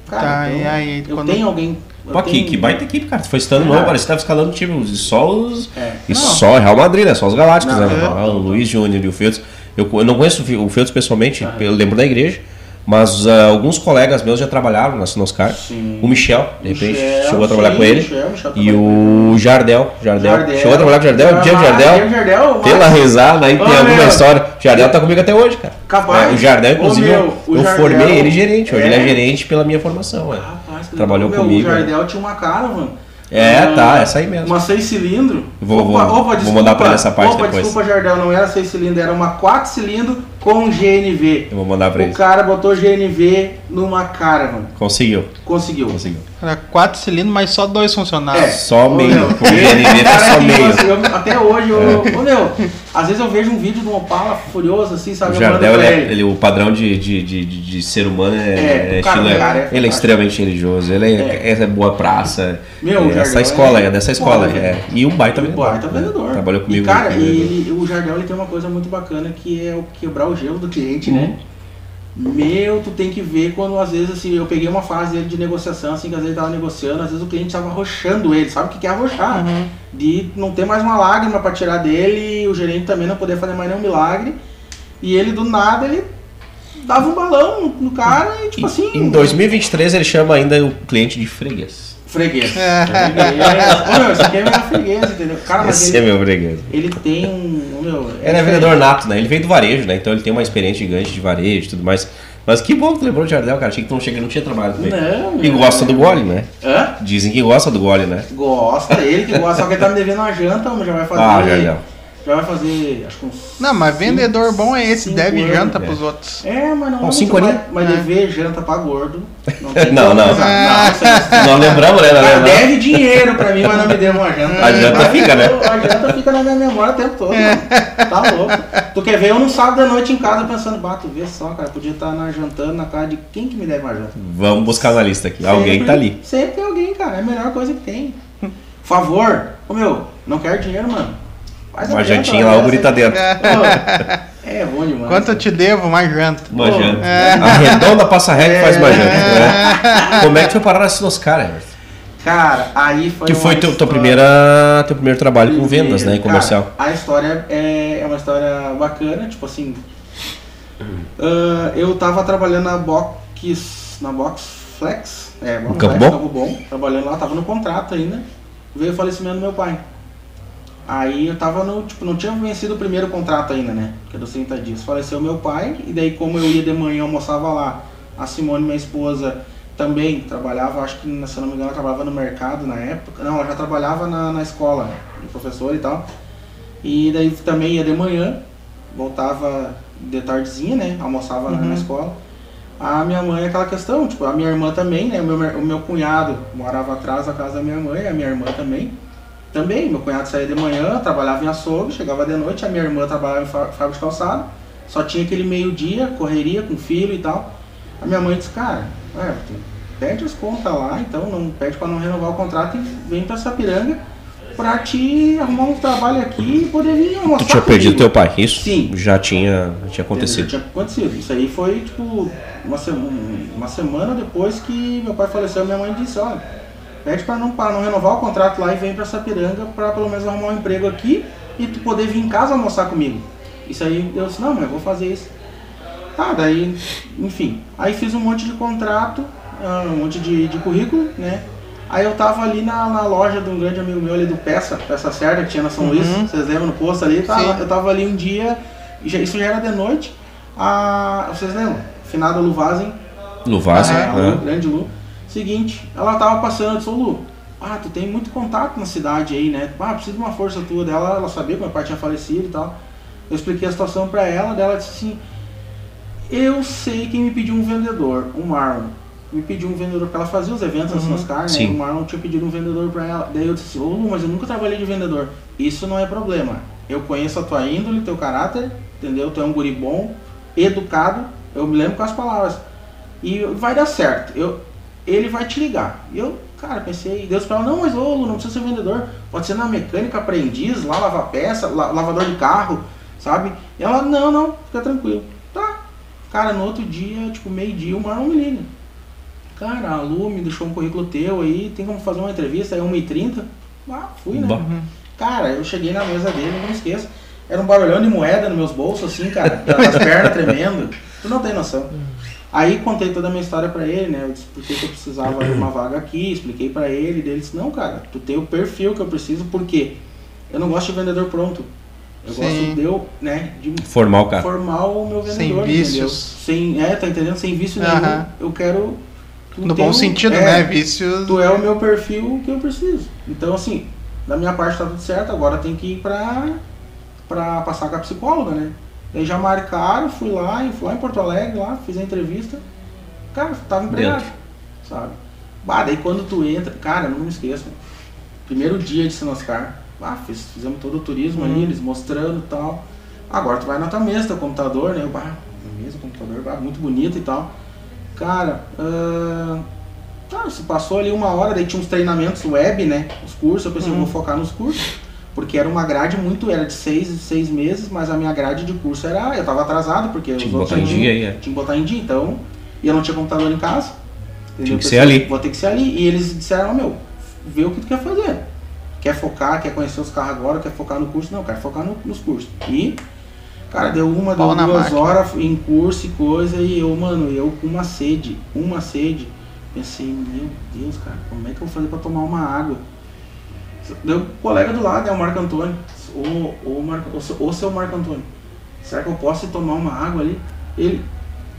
cara, tá, então, e aí, eu quando... tenho alguém Pô, que, que baita equipe, cara. Tu foi estando é. novo, parece que tava escalando time. Só os. É. E só Real Madrid, né? Só os Galácticos, não, né? É. O Luiz Júnior e o Feltz. Eu, eu não conheço o Feltz pessoalmente, eu lembro da igreja. Mas uh, alguns colegas meus já trabalharam na Sinoscar. Sim. O Michel, de repente, Michel, chegou a trabalhar sim, com ele. Michel, Michel e o Jardel, Jardel. Jardel. Chegou a trabalhar com o Jardel? Diego Jardel. Jardel pela risada, aí tem alguma meu. história. O Jardel tá comigo até hoje, cara. Capaz. É, o Jardel, inclusive, eu, eu Jardel, formei ele gerente. Hoje é. ele é gerente pela minha formação. É. Trabalhou meu, comigo. O Jardel tinha uma cara, mano. É, uma, tá, essa aí mesmo. Uma 6 cilindro. Vou, opa, vou, opa, desculpa, vou mandar pra essa parte opa, depois. Desculpa, Jardel, não era 6 cilindro, era uma 4 cilindro com GNV. Eu vou mandar pra ele. O cara botou GNV numa cara, mano. Conseguiu. Conseguiu. Conseguiu. Era 4 cilindros, mas só dois funcionavam. É. Só meio. Com GNV tá [laughs] só meio. Assim, eu, até hoje, eu, é. ô, meu, às vezes eu vejo um vídeo de um Opala furioso, assim, sabe? O Jardel, ele, é, ele, o padrão de, de, de, de, ser humano é, é, é estilo, cara, é, ele é extremamente religioso, ele é, é. boa praça. Meu, é, essa escola é, dessa escola. É. E um baita vendedor. baita vendedor. Trabalhou comigo. E, cara, e, o Jardel ele tem uma coisa muito bacana que é o quebrar o gelo do cliente, né? Uhum. Meu, tu tem que ver quando às vezes assim, eu peguei uma fase de negociação, assim, que às vezes tava negociando, às vezes o cliente tava arrochando ele, sabe o que é arrochar? Uhum. De não ter mais uma lágrima para tirar dele, o gerente também não poder fazer mais nenhum milagre. E ele do nada, ele dava um balão no cara e tipo e, assim. Em 2023 ele chama ainda o cliente de freguês. Freguês. [laughs] É. meu, esse aqui é meu freguês, entendeu? Cara, mas esse ele, é meu freguês. Ele tem um. Meu, ele é vendedor nato, né? Ele veio do varejo, né? Então ele tem uma experiência gigante de varejo e tudo mais. Mas que bom que tu lembrou de Jardel, cara. Achei que tu não, chega, não tinha trabalhado com ele. Não, E gosta do gole, né? Hã? Dizem que gosta do gole, né? Gosta, ele que gosta, só que ele tá me devendo uma janta, mas já vai fazer. Ah, Jardel. Já vai fazer, acho que uns. Não, mas cinco- vendedor bom é esse, deve anos, janta é. pros outros. É, mas não. É cinco mais- Mas É. dever janta pra gordo. Não, [laughs] tem Não, não. Não, isso aí- [laughs] Nós lembramos, né? Cara, lembramos. deve dinheiro pra mim, mas não me deu uma janta. A janta Mas fica, né? A janta fica na minha memória o tempo todo. mano. Tá louco. Tu quer ver eu no sábado à noite em casa pensando, bato, vê só, cara, podia estar na, jantando na casa de quem que me deve uma janta. Vamos buscar na lista aqui. Alguém Sempre- tá ali. Sempre tem alguém, cara. É a melhor coisa que tem. Favor. Ô meu, não quero dinheiro, mano. Faz a Uma jantinha lá, o guri tá dentro. Ô, É bom demais. Quanto eu te devo, mais janta. Uma janta. é. A redonda passa régua e faz uma É. janta. né? Como é que foi parar na Sinoscar, Everton? Cara, aí foi Que foi teu, tua primeira, teu primeiro trabalho com Primeiro, vendas, né? Em cara, comercial. a história é, é uma história bacana, tipo assim. ah, eu tava trabalhando na Box. Na Box Flex. É, Box Flex, Bom? Campo Bom. Trabalhando lá, tava no contrato ainda. Veio o falecimento do meu pai. Aí eu tava no. Tipo, não tinha vencido o primeiro contrato ainda, né? Que é dos 30 dias. Faleceu meu pai, e daí como eu ia de manhã, almoçava lá. A Simone, minha esposa, também trabalhava, acho que se eu não me engano, ela trabalhava no mercado na época. Não, ela já trabalhava na, na escola, né? de professor e tal. E daí também ia de manhã, voltava de tardezinha, né? Almoçava na- na escola. A minha mãe é aquela questão, tipo, a minha irmã também, né? O meu, o meu cunhado morava atrás da casa da minha mãe, a minha irmã também. Também, meu cunhado saía de manhã, trabalhava em açougue, chegava de noite, a minha irmã trabalhava em fá- fábrica de calçado. Só tinha aquele meio-dia, correria com filho e tal. A minha mãe disse, cara, é, pede as contas lá, então não pede para não renovar o contrato e vem pra Sapiranga pra te arrumar um trabalho aqui e poder vir almoçar Tu tinha perdido comigo." teu pai, isso? Sim. Já tinha, já tinha Já acontecido. tinha acontecido. Isso aí foi tipo uma, se- um- uma semana depois que meu pai faleceu, minha mãe disse, olha, pede para não, pra não renovar o contrato lá e vem pra Sapiranga pra pelo menos arrumar um emprego aqui e tu poder vir em casa almoçar comigo. Isso aí eu disse, não, mãe, eu vou fazer isso. Tá, daí, enfim. Aí fiz um monte de contrato, ah, um monte de, de currículo, né? Aí eu tava ali na, na loja de um grande amigo meu ali do Peça, Peça Certa, que tinha na São Luís, vocês lembram no posto ali? Tava- Sim. eu tava ali um dia, já- isso já era de noite, a, vocês lembram? Finada Lu Vazen, Luvaz, é, né? grande Lu. Seguinte, ela tava passando, eu disse, ô Lu, ah, tu tem muito contato na cidade aí, né? Ah, preciso de uma força tua dela, ela sabia que meu pai tinha falecido e tal. Eu expliquei a situação pra ela, dela disse assim, eu sei quem me pediu um vendedor, o Marlon. Me pediu um vendedor pra ela fazer os eventos na Sinoscar, né? Sim. O Marlon tinha pedido um vendedor pra ela. Daí eu disse, ô Lu, mas eu nunca trabalhei de vendedor. Isso não é problema. Eu conheço a tua índole, teu caráter, entendeu? Tu é um guri bom, educado, eu me lembro com as palavras. E vai dar certo. Eu, ele vai te ligar. E eu, cara, pensei, Deus falou, não, mas ô, Lu, não precisa ser vendedor. Pode ser na mecânica, aprendiz, lá lavar peça, la- lavador de carro, sabe? E ela, não, não, fica tranquilo. Tá. Cara, no outro dia, tipo, meio-dia, o Marlon me liga. Cara, a Lu me deixou um currículo teu aí, tem como fazer uma entrevista, é 1h30. Ah, fui, né? Bah. Cara, eu cheguei na mesa dele, não me esqueço. Era um barulhão de moeda nos meus bolsos, assim, cara. As pernas tremendo. Tu não tem noção. Aí contei toda a minha história pra ele, né? Eu disse por que que eu precisava de uma vaga aqui, expliquei pra ele. Ele disse, não, cara, tu tem o perfil que eu preciso, porque eu não gosto de vendedor pronto. Eu Sim. gosto de eu, né, de Formar o cara. formar o meu Sem vendedor, vícios. entendeu? Sem, é, tá entendendo? Sem vício nenhum. Aham. Eu quero... tu No bom o- sentido, é, né? Vícios. Tu é o meu perfil que eu preciso. Então, assim, da minha parte tá tudo certo, agora tem que ir pra, pra passar com a psicóloga, né? Daí já marcaram, fui lá, fui lá em Porto Alegre, lá, fiz a entrevista. Cara, tava empregado, Dentro. sabe? Bah, daí quando tu entra, cara, não me esqueço. Primeiro dia de Sinoscar, ah, fiz, fizemos todo o turismo ali, eles mostrando e tal. Agora tu vai na tua mesa, teu computador, né? Eu, bah, mesa, computador, bah, muito bonito e tal. Cara, ah, Tá, se passou ali uma hora, daí tinha uns treinamentos web, né? Os cursos, eu pensei, eu vou focar nos cursos. Porque era uma grade muito, era de seis, seis meses, mas a minha grade de curso era. Eu tava atrasado, porque Tinha os que outros botar em dia aí, é. Tinha que botar em dia, então. E eu não tinha computador em casa. entendeu? Tinha que Eu ser pensei, ali. Vou ter que ser ali. E eles disseram, meu, vê o que tu quer fazer. Quer focar, quer conhecer os carros agora, quer focar no curso? Não, eu quero focar no- nos cursos. E, cara, deu uma, Pau deu duas máquina. horas em curso e coisa, e eu, mano, eu com uma sede, uma sede. Pensei, meu Deus, cara, como é que eu vou fazer pra tomar uma água? Deu um colega do lado, é o Marco Antônio. Ô, ô, Marco, ô, seu- Marco Antônio, será que eu posso tomar uma água ali? Ele,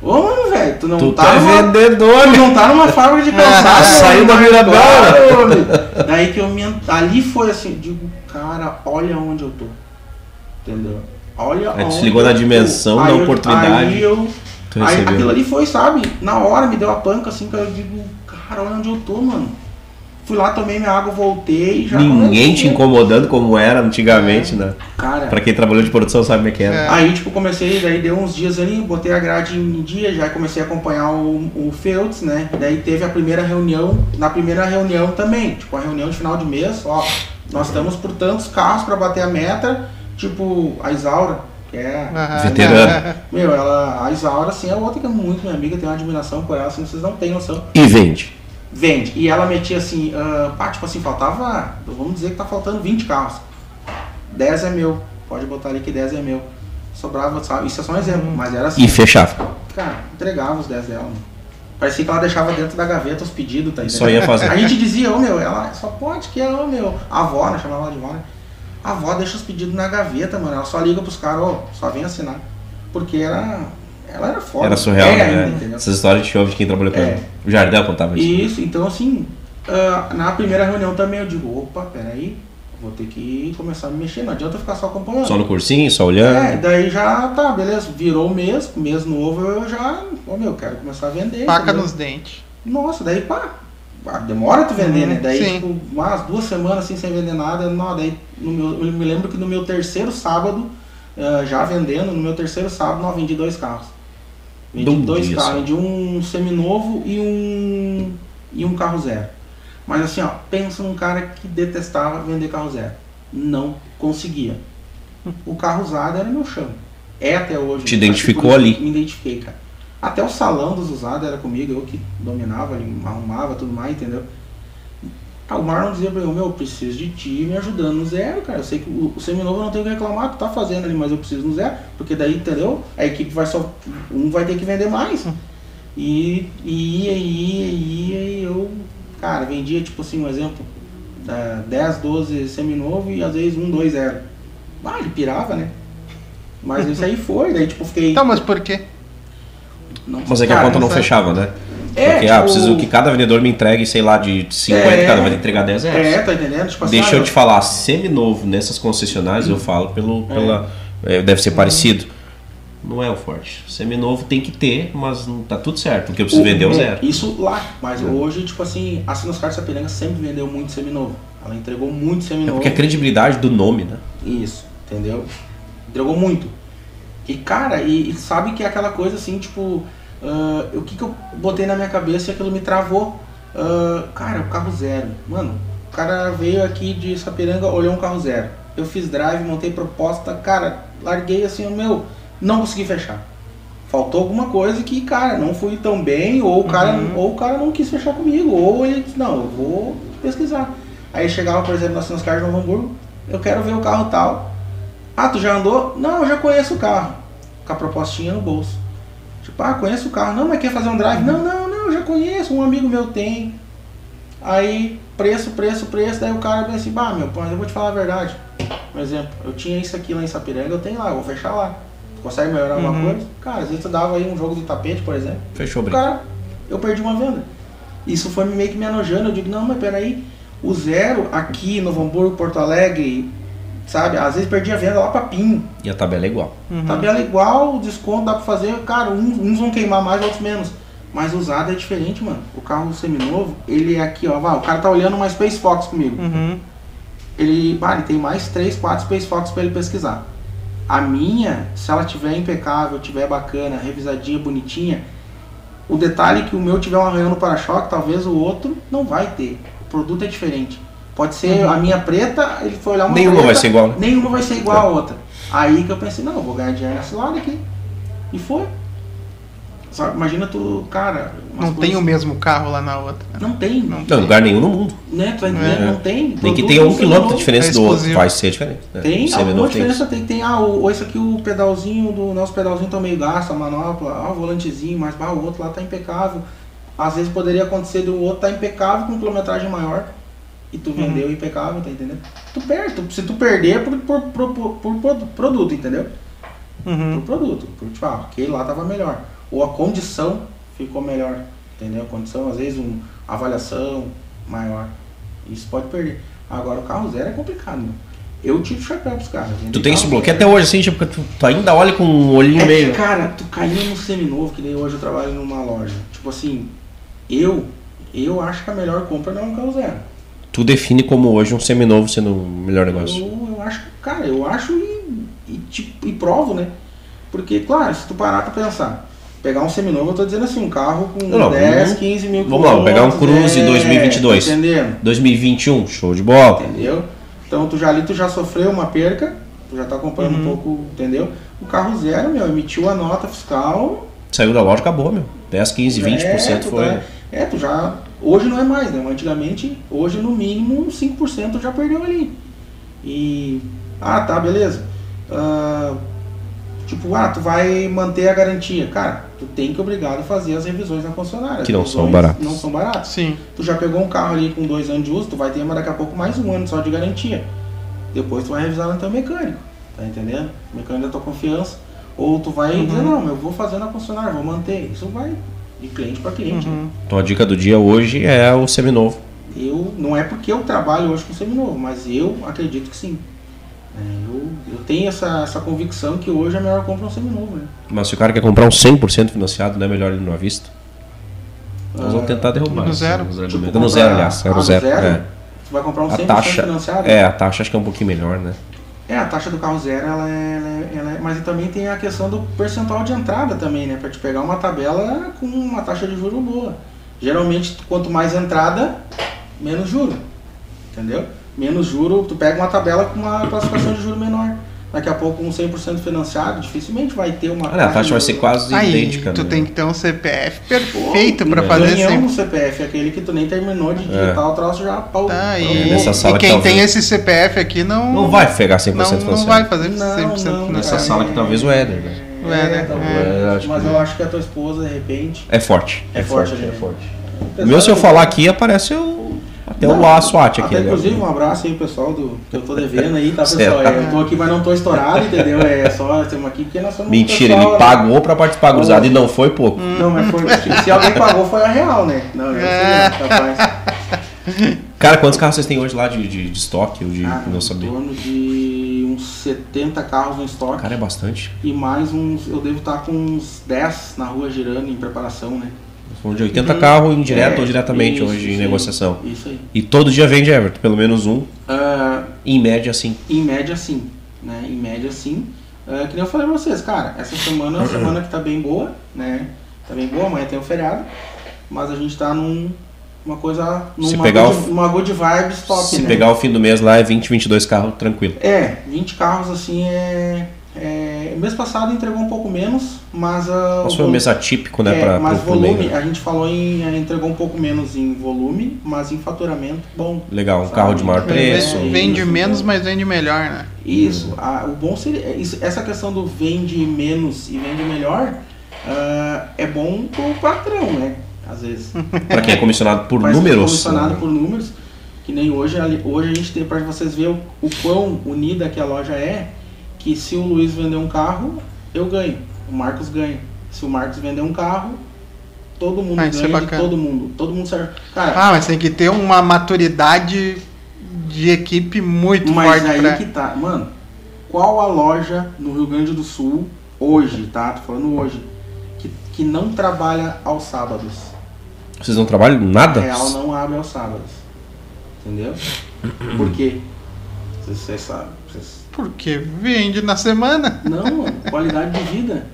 ô mano, velho, tu não Tu tá tá numa, vendedor, tu meu. não tá numa fábrica de [laughs] calçado. Saiu da mas Mirabel, claro, meu. Daí que eu me. Ali foi assim, digo, cara, olha onde eu tô. Entendeu? Olha Aí onde se ligou na eu tô. dimensão da oportunidade. Aí eu. Tu Aí aquilo ali foi, sabe? Na hora me deu a panca assim, cara. Eu digo, cara, olha onde eu tô, mano. Fui lá, tomei minha água, voltei e já. Ninguém te incomodando como era antigamente, né? Cara, Pra quem trabalhou de produção sabe como é que era. É. Aí, tipo, comecei, daí deu uns dias ali, botei a grade em dia, já comecei a acompanhar o, o Feltz, né? Daí teve a primeira reunião, na primeira reunião também, tipo, a reunião de final de mês, ó, nós estamos por tantos carros pra bater a meta, tipo, a Isaura, que é, Aham. Veterano. meu, ela, a Isaura, assim, é outra que é muito minha amiga, tenho uma admiração por ela, assim, vocês não têm noção. E vende. Vende. E ela metia assim, ah, pá, tipo assim, faltava, vamos dizer que tá faltando 20 carros. 10 é meu, pode botar ali que 10 é meu. Sobrava, sabe? Isso é só um exemplo, mas era assim. E fechava. Cara, entregava os 10 dela. Parecia que ela deixava dentro da gaveta os pedidos, tá entendendo? só ia fazer. A gente dizia, ô meu, ela só pode que é, ô meu. A avó, né? Chamava ela de avó, né? A avó deixa os pedidos na gaveta, mano. Ela só liga pros caras, ô, só vem assinar. Porque era. Ela era foda. Era surreal, é, né? ainda? Essas histórias gente ouve de quem trabalhou com É. ela. O Jardel contava isso. Isso, então assim, ah, na primeira reunião também eu digo, opa, peraí, vou ter que começar a me mexer, não adianta eu ficar só acompanhando. Só no cursinho, só olhando. É, daí já tá, beleza, virou o mês, mês novo eu já, ô meu, quero começar a vender. Faca entendeu? nos dentes. Nossa, daí pá, ah, demora tu vender, Uhum, né? Daí, sim. tipo, umas duas semanas assim sem vender nada, não, daí no meu, eu me lembro que no meu terceiro sábado, ah, já vendendo, no meu terceiro sábado, não, vendi dois carros. Vendi Num dois dia carros, vendi um seminovo e um e um carro zero. Mas assim, ó, pensa num cara que detestava vender carro zero. Não conseguia. O carro usado era meu chão. É até hoje. Te identificou ali. Me identifiquei, cara. Até o salão dos usados era comigo, eu que dominava, arrumava tudo mais, entendeu? Ah, o Marlon dizia pra eu, meu, eu preciso de ti me ajudando no zero, cara. Eu sei que o, o seminovo eu não tenho que reclamar, tu tá fazendo ali, mas eu preciso no zero, porque daí, entendeu? A equipe vai só. Um vai ter que vender mais. E e ia, ia, ia, e eu, cara, vendia tipo assim, um exemplo, da 10, 12 seminovo e às vezes um, dois, zero. Ah, ele pirava, né? Mas isso aí foi, daí tipo, fiquei. Então, mas por quê? não- Mas é que a conta não fechava, né? É, Porque, ah, tipo, preciso que cada vendedor me entregue, sei lá, de 50, É. cada vai entregar 10 reais. É, tá entendendo? Tipo Deixa ah, eu te falar, seminovo nessas concessionárias, eu falo pelo, pela. é, deve ser parecido. Não é o forte. Seminovo tem que ter, mas não tá tudo certo. O que eu preciso O- vender é o é, zero. Isso lá, mas É. hoje, tipo assim, a Sinoscar Sapiranga sempre vendeu muito seminovo. Ela entregou muito É seminovo. porque a credibilidade do nome, né? Isso, entendeu? Entregou muito. E cara, e, e sabe que é aquela coisa assim, tipo, ah, o que, que eu botei na minha cabeça e aquilo me travou. Ah, cara, o carro zero. Mano, o cara veio aqui de Sapiranga, olhou um carro zero. Eu fiz drive, montei proposta, cara, larguei assim, o meu, não consegui fechar. Faltou alguma coisa que, cara, não fui tão bem, ou o cara, Uhum. ou o cara não quis fechar comigo, ou ele disse, não, eu vou pesquisar. Aí chegava, por exemplo, na Sinoscar de Novo Hamburgo, eu quero ver o carro tal. Ah, tu já andou? Não, eu já conheço o carro. Com a propostinha no bolso. Tipo, ah, conheço o carro. Não, mas quer fazer um drive? Não, não, não, eu já conheço, um amigo meu tem. Aí, preço, preço, preço, daí o cara vem assim, bah, meu, mas eu vou te falar a verdade. Por exemplo, eu tinha isso aqui lá em Sapiranga, eu tenho lá, eu vou fechar lá. Consegue melhorar alguma Uhum. coisa? Cara, às vezes tu dava aí um jogo do tapete, por exemplo. Fechou brinco. cara, eu perdi uma venda. Isso foi meio que me enojando. Eu digo, não, mas peraí, o zero aqui, Novo Hamburgo, Porto Alegre, sabe? Às vezes perdi a venda lá pra Pinho. E a tabela é igual. Uhum. Tabela igual, o desconto dá pra fazer, cara, uns, uns vão queimar mais, outros menos. Mas usado é diferente, mano. O carro seminovo, ele é aqui, ó. Vai, o cara tá olhando uma Space Fox comigo. Uhum. Ele, bah, ele tem mais 3, 4 Space Fox pra ele pesquisar. A minha, se ela tiver impecável, tiver bacana, revisadinha, bonitinha, o detalhe é que o meu tiver um arranhão no para-choque, talvez o outro não vai ter. O produto é diferente. Pode ser Uhum. a minha preta, ele foi olhar uma Nenhuma preta, vai ser igual, né? Nenhuma vai ser igual a outra. Aí que eu pensei, não, eu vou ganhar dinheiro nesse lado aqui. E foi. Só imagina tu, cara. Não tem coisas- o mesmo carro lá na outra. né? Não tem. Não. Não, lugar nenhum no mundo. Né? Tu? É. Não tem. Nem que tenha um quilômetro de tem diferença É do outro. Vai ser diferente. né? Tem, alguma tem isso. diferença tem. Tem, ah, o, esse aqui o pedalzinho do. Os pedalzinhos estão meio gastos, a manopla, ah, o volantezinho, mas ah, o outro lá tá impecável. Às vezes poderia acontecer do outro tá impecável com quilometragem maior. E tu vendeu impecável, tá entendendo? Tu perde. Tu- se tu perder por, por, por, por- por produto, entendeu? Uhum. Por produto. Por, tipo, ah, aquele lá tava melhor. Ou a condição ficou melhor, entendeu? A condição, às vezes, uma avaliação maior. Isso pode perder. Agora, o carro zero é complicado, meu. Eu tive chapéu pros caras. Tu tem esse bloqueio até hoje, assim, tipo, tu, tu ainda olha com um olhinho é, meio. Cara, tu caiu no seminovo, que nem hoje eu trabalho numa loja. Tipo assim, eu, eu acho que a melhor compra não é um carro zero. Tu define como hoje um seminovo sendo o melhor negócio. Eu, eu acho, cara, eu acho e, e, tipo, e provo, né? Porque, claro, se tu parar pra pensar, pegar um seminovo, eu tô dizendo assim, um carro com Não, não, 10, vamos- 15 mil vamos lá, pegar um Cruze é, 2022. Entendendo? 2021, show de bola. Entendeu? Então tu já ali tu já sofreu uma perca, tu já tá acompanhando Uhum. um pouco, entendeu? O carro zero, meu, emitiu a nota fiscal. Saiu da loja, acabou, meu. 10, 15, 20% é, tu foi. tá- é, tu já. Hoje não é mais, né? Antigamente, hoje no mínimo 5% já perdeu ali. E. Ah, tá, beleza. Ah, tipo, ah, tu vai manter a garantia. Cara, tu tem que obrigado a fazer as revisões na concessionária. As Que não são baratas. Não são baratas. Sim. Tu já pegou um carro ali com dois anos de uso, tu vai ter mas daqui a pouco mais um ano só de garantia. Depois tu vai revisar no teu mecânico, tá entendendo? Mecânico da tua confiança. Ou tu vai Uhum. dizer, não, eu vou fazer na concessionária, vou manter. Isso vai de cliente para cliente. né? Uhum. Então a dica do dia hoje é o seminovo. Eu, não é porque eu trabalho hoje com seminovo, mas eu acredito que sim. É, eu, eu tenho essa, essa convicção que hoje é melhor comprar um seminovo, né? Mas se o cara quer comprar um 100% financiado, não é melhor ele no à vista? Nós vamos Ah, tentar derrubar. no zero. tipo, no zero, aliás. Era ah, o no zero. zero? É. Tu vai comprar um A 100% taxa, financiado? é, a taxa acho que é um pouquinho melhor, né? É, a taxa do carro zero, ela é, ela é- é- Mas também tem a questão do percentual de entrada também, né? Pra te pegar uma tabela com uma taxa de juros boa. Geralmente, quanto mais entrada, menos juro. Entendeu? Menos juro, tu pega uma tabela com uma classificação de juro menor. Daqui a pouco, um 100% financiado, dificilmente vai ter uma. Olha, a taxa vai ser quase Aí, idêntica. tu né? tem que ter um CPF perfeito pra é. fazer Ganhão sempre. no CPF, aquele que tu nem terminou de digitar o troço já pau. Tá, pau- e, nessa sala e que quem talvez- tem esse CPF aqui não. Não vai pegar 100% não, financiado. não vai fazer 100% Não, não, financiado. Nessa sala que é- talvez o Éder, né? O Éder, talvez. é, acho mas que- eu acho que a tua esposa, de repente. É forte. É forte, né? é forte. O meu, se eu falar aqui, aparece o, até o lá SWAT aqui. Até, né? inclusive, um abraço aí, pessoal, do, que eu tô devendo aí, tá, [laughs] Certo. pessoal? É, eu tô aqui, mas não tô estourado, entendeu? É só, estamos aqui porque nós somos um Mentira, pessoal, ele pagou pra participar, cruzado, e não foi pouco. Não, mas foi. Se alguém pagou, foi a real, né? Não, eu É. sei, não, capaz. Cara, quantos carros vocês têm hoje lá de, de, de estoque ou de Ah, não em saber? torno de uns 70 carros no estoque. Cara, é bastante. E mais uns, eu devo estar com uns 10 na rua girando em preparação, né? Falamos de 80 carros indireto É, ou diretamente isso, hoje em negociação. Isso aí. E todo dia vende Everton, pelo menos um, Ah, em média assim. Em média, sim. Né? Em média, sim. É, que nem eu falei pra vocês, cara, essa semana é uma semana que tá bem boa, né? Tá bem boa, amanhã tem o feriado. Mas a gente tá num, uma coisa. Se pegar good, o- uma good vibes top, Se né? pegar o fim do mês lá, é 20, 22 carros, tranquilo. É, 20 carros assim é. É mês passado entregou um pouco menos, mas. a Mas foi um mês atípico, né, é, pra, mas volume, né? a gente falou em. é, entregou um pouco menos em volume, mas em faturamento bom. Legal, um Sabe? carro de maior É, preço. é, Vende isso, menos, mas vende melhor, né? Isso, a- o bom seria. é isso- essa questão do vende menos e vende melhor ah, é bom pro patrão, né? Às vezes. [laughs] Pra quem é comissionado por ser números. Comissionado né? por números. Que nem hoje, hoje a gente tem para vocês verem o, o quão unida que a loja é. Que se o Luiz vender um carro, eu ganho. O Marcos ganha. Se o Marcos vender um carro, todo mundo Ah, isso é ganha bacana. todo mundo. Todo mundo serve. Cara, Ah, mas tem que ter uma maturidade de equipe muito Mas forte aí pra. que tá, mano. Qual a loja no Rio Grande do Sul, hoje, tá? Tô falando hoje, que, que não trabalha aos sábados? Vocês não trabalham nada? A Real não abre aos sábados. Entendeu? Por quê? Vocês, vocês sabem. Vocês... Porque vende na semana. Não, mano. Qualidade de vida.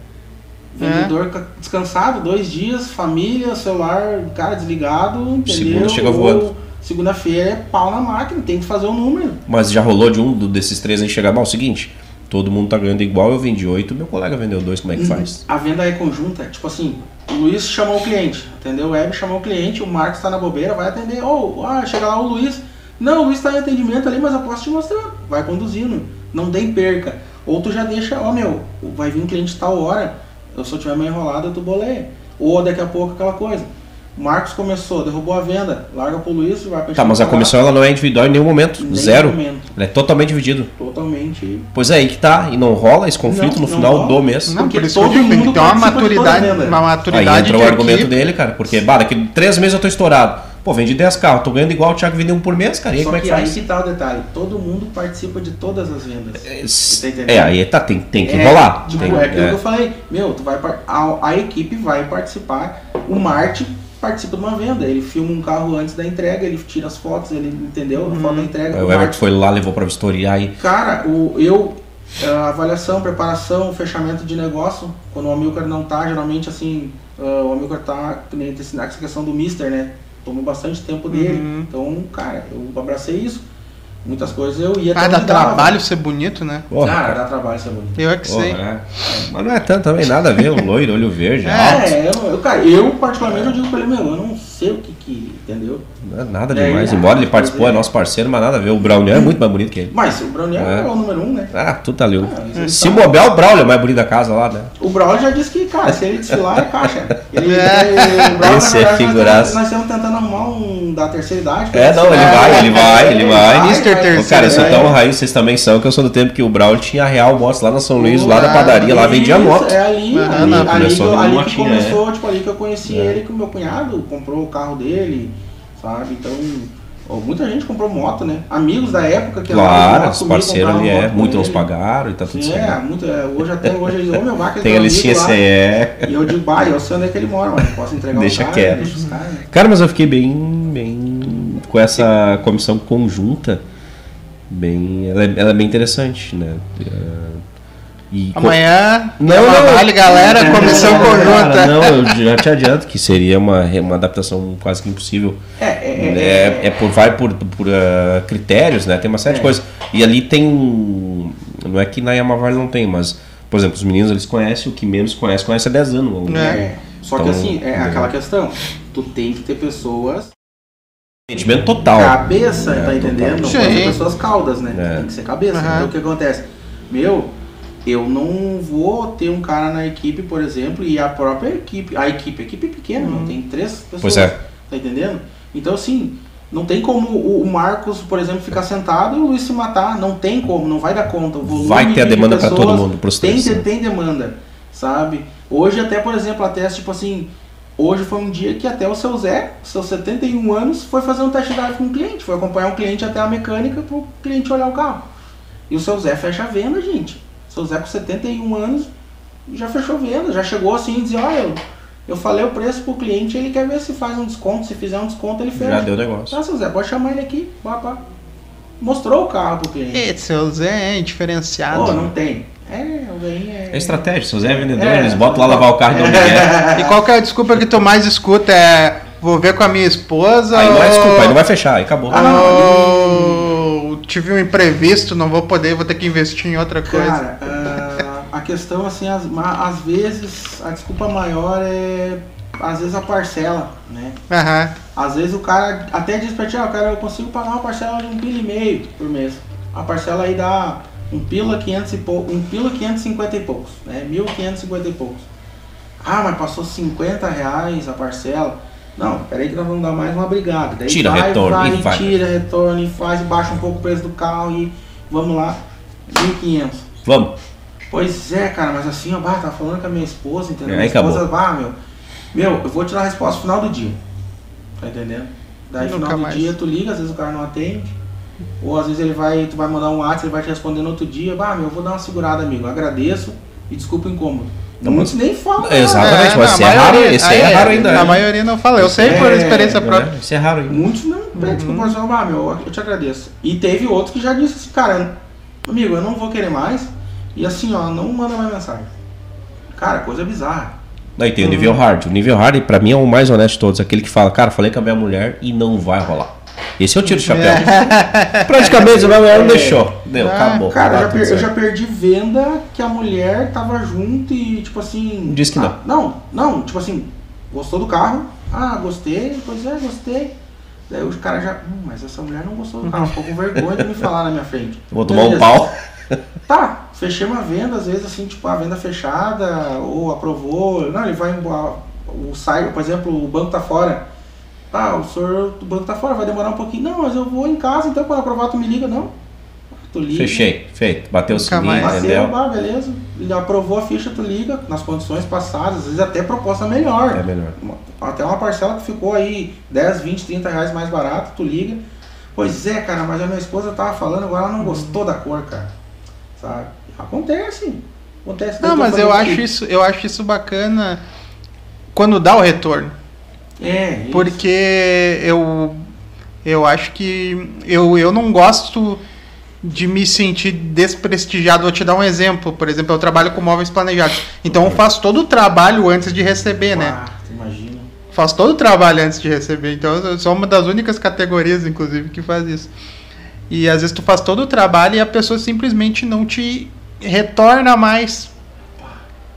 Vendedor ca- descansado, dois dias, família, celular, cara, desligado, entendeu? Segunda chega voando. Segunda-feira é pau na máquina, tem que fazer o número. Mas já rolou de um desses três aí chegar. É o seguinte, todo mundo tá ganhando igual, eu vendi oito, meu colega vendeu dois, como é que faz? A venda é conjunta, tipo assim, o Luiz chamou o cliente, atendeu o Web, chamou o cliente, o Marcos tá na bobeira, vai atender, ou ah, chega lá o Luiz, não, o Luiz tá em atendimento ali, mas eu posso te mostrar, vai conduzindo, não tem perca. Ou tu já deixa, ó meu, vai vir um cliente tal hora, eu eu tiver meio enrolado, tu boleia. Ou daqui a pouco aquela coisa. O Marcos começou, derrubou a venda, larga pro Luiz, vai pra Tá, mas a comissão ela não é individual em nenhum momento. Nenhum Zero. momento. Ela é totalmente dividido. Totalmente. Pois é, aí que tá. E não rola esse conflito Não, no não final rola. do mês. Não, Porque por isso todo tem que mundo ter uma maturidade, uma Aí maturidade entra o argumento equipe. dele, cara. Porque, bah, daqui três meses eu tô estourado. Pô, vendi 10 carros, tô ganhando igual o Thiago vendeu um por mês, cara. E aí Só como é que, que aí faz? que tá o detalhe, todo mundo participa de todas as vendas. Tá entendendo? É, aí tá, tem, tem que É, rolar. Tipo, Tem- é aquilo é. que eu falei, meu, tu vai a, a equipe vai participar, o Marte participa de uma venda, ele filma um carro antes da entrega, ele tira as fotos, ele entendeu? A foto da entrega. Aí o o Everton foi lá, levou pra vistoriar e. Cara, o, eu, a avaliação, preparação, fechamento de negócio, quando o Amilcar não tá, geralmente assim, ah, o Amilcar tá, que nem essa questão do Mister, né? Tomou bastante tempo dele. Uhum. Então, cara, eu abracei isso. Muitas coisas eu ia Ah, dá trabalho ser bonito, né? Porra, Cara, cara. dá trabalho ser bonito. Eu é que Porra, sei. é. Mas não é tanto também, nada a ver, um loiro, olho verde, [laughs] É. alto. É, eu, eu, cara, eu particularmente eu digo pra ele, meu, eu não sei o que que, entendeu? Não é nada É, demais. é, Embora ele é. participou, é nosso parceiro, mas nada a ver. O Braulio é muito mais bonito que ele. Mas o Brownier É. é. o número um, né? Ah, tu tá lindo. Ah, Se tá. bobear, o Braulio é mais bonito da casa lá, né? O Braulio já disse que, cara, se ele desfilar é caixa. Ele, É. o Braulio, [laughs] Esse na é verdade, nós estamos- Nós estamos tentando arrumar um da terceira idade. É, não, ele desfilar. vai, ele vai, ele vai. Mister Ô, cara, eu sou É. tão raiz, vocês também são, que eu sou do tempo que o Braulio tinha Real Motos lá na São Luís, lá da Ah, padaria, lá vendia moto. É ali, ali, ali, ali que começou, tipo, ali que eu conheci É. ele, que o meu cunhado comprou carro dele, sabe? Então, ó, muita gente comprou moto, né? Amigos da época que Claro, os parceiros ali é, muito nos ele. pagaram e tá tudo Sim, é, certo. muito, é, hoje até hoje eles, ô meu vaca, Tem a listinha CE. E eu digo, bah, eu sei onde é que ele mora, mas posso entregar Deixa o cara, quieto. deixa os caras, né? Cara, mas eu fiquei bem, bem com essa comissão conjunta, bem, ela é, ela é bem interessante, né? É, E Amanhã, Não, não, não. vale, galera, comissão Cara, conjunta. não, eu já te adianto que seria uma, uma adaptação quase que impossível. É, é, É, é por, vai por, por ah, critérios, né? Tem uma série de É. coisas. E ali tem. um- Não é que na Yamaha não tem, mas, por exemplo, os meninos eles conhecem, o que menos conhece, conhece há 10 anos. É. é. Só que Então, assim, é é. aquela questão. Tu tem que ter pessoas Entendimento total. cabeça, É, tá entendendo? Não total. pode ser pessoas caudas, né? É. Tem que ser cabeça. Aham. Então o que acontece? Meu, eu não vou ter um cara na equipe, por exemplo, e a própria equipe, a equipe, a equipe é pequena, Uhum. não tem três pessoas. Pois é. Tá entendendo? Então assim, não tem como o o Marcos, por exemplo, ficar sentado e o Luiz se matar. Não tem como, não vai dar conta. O volume Vai ter a de demanda pra pessoas todo mundo, pros tem, três. né? tem demanda, sabe? Hoje até, por exemplo, até tipo assim, hoje foi um dia que até o seu Zé, seus 71 anos, foi fazer um test drive com um cliente, foi acompanhar um cliente até a mecânica pro cliente olhar o carro. E o seu Zé fecha a venda, gente. Seu Zé com 71 anos já fechou venda, já chegou assim e dizia, olha, eu, eu falei o preço pro cliente, ele quer ver se faz um desconto, se fizer um desconto ele fecha. Já deu negócio. Tá, seu Zé, pode chamar ele aqui, pá, pá. Mostrou o carro pro cliente. Esse seu Zé é diferenciado. Pô, não tem. É, é... É estratégia, se o Zé é vendedor, É. eles botam lá lavar o carro e dão um migué. E qual que é a desculpa que tu mais escuta? É vou ver com a minha esposa Aí não é ou- desculpa, aí não vai fechar, aí acabou. Ah, não. ou tive um imprevisto, não vou poder, vou ter que investir em outra coisa. Cara, ah, a questão assim, às, ma- às vezes, a desculpa maior é às vezes a parcela, né? Aham. Às vezes o cara até diz pra ti, ah, cara, eu consigo pagar uma parcela de um pila e meio por mês. A parcela aí dá um pila 500 e pouco, um pila 550 e poucos, né? 1.550 e poucos. Ah, mas passou 50 reais a parcela. Não, peraí que nós vamos dar mais uma brigada. Daí Tira vai, retorno vai, e vai. Tira retorno e faz, e baixa um pouco o preço do carro e vamos lá, 1.500. Vamos. Pois é, cara, mas assim, ó, bah, tava falando com a minha esposa, entendeu? Aí minha acabou. esposa, bah, meu, meu, eu vou te dar a resposta no final do dia. Tá entendendo? Daí no final do mais. dia tu liga, às vezes o cara não atende. Ou às vezes ele vai, tu vai mandar um WhatsApp, ele vai te responder no outro dia, bah, meu, eu vou dar uma segurada, amigo. Agradeço e desculpa o incômodo. Não, Muitos nem falam. Exatamente, mas na esse é raro, é raro ainda, A né? maioria não fala. Eu sei por É, experiência própria. É, isso é raro ainda. Muitos não pedem desculpa, mas falam, ah, meu, eu te agradeço. E teve outros que já disse assim, cara, amigo, eu não vou querer mais. E assim, ó, não manda mais mensagem. Cara, coisa bizarra. Daí tem o nível hard. O nível hard, pra mim, é o mais honesto de todos. Aquele que fala, cara, falei com a minha mulher e não vai rolar. Esse eu tiro o chapéu. [laughs] Praticamente, a minha mulher não deixou. Deu, Ah, acabou. Cara, Tá eu já, tudo per- eu já perdi venda que a mulher tava junto e, tipo assim. Diz que não. ah, não, não, tipo assim, gostou do carro? Ah, gostei, pois é, gostei. Daí os caras já. Hum, mas essa mulher não gostou do carro, ficou com vergonha de me falar na minha frente. [laughs] Vou tomar um pau. [laughs] Tá, fechei uma venda, às vezes assim, tipo, a venda fechada, ou aprovou. Não, ele vai embora. o site, por exemplo, o banco tá fora. Ah, o senhor do banco tá fora, vai demorar um pouquinho. Não, mas eu vou em casa, então quando aprovar tu me liga, não. Tu liga. Fechei, feito. Bateu o sininho, entendeu? Ah, beleza. Ele aprovou a ficha, tu liga, nas condições passadas, às vezes até proposta melhor. É melhor. Até uma parcela que ficou aí 10, 20, 30 reais mais barato, tu liga. Pois é, cara, mas a minha esposa tava falando, agora ela não gostou da cor, cara. Sabe? Acontece. Acontece. Não, mas eu acho, isso, eu acho isso bacana quando dá o retorno. É, isso. Porque eu, eu acho que eu, eu não gosto de me sentir desprestigiado. Vou te dar um exemplo. Por exemplo, eu trabalho com móveis planejados. Então eu faço todo o trabalho antes de receber, né? ah, né? Imagina. Faço todo o trabalho antes de receber. Então eu sou uma das únicas categorias, inclusive, que faz isso. E às vezes tu faz todo o trabalho e a pessoa simplesmente não te retorna mais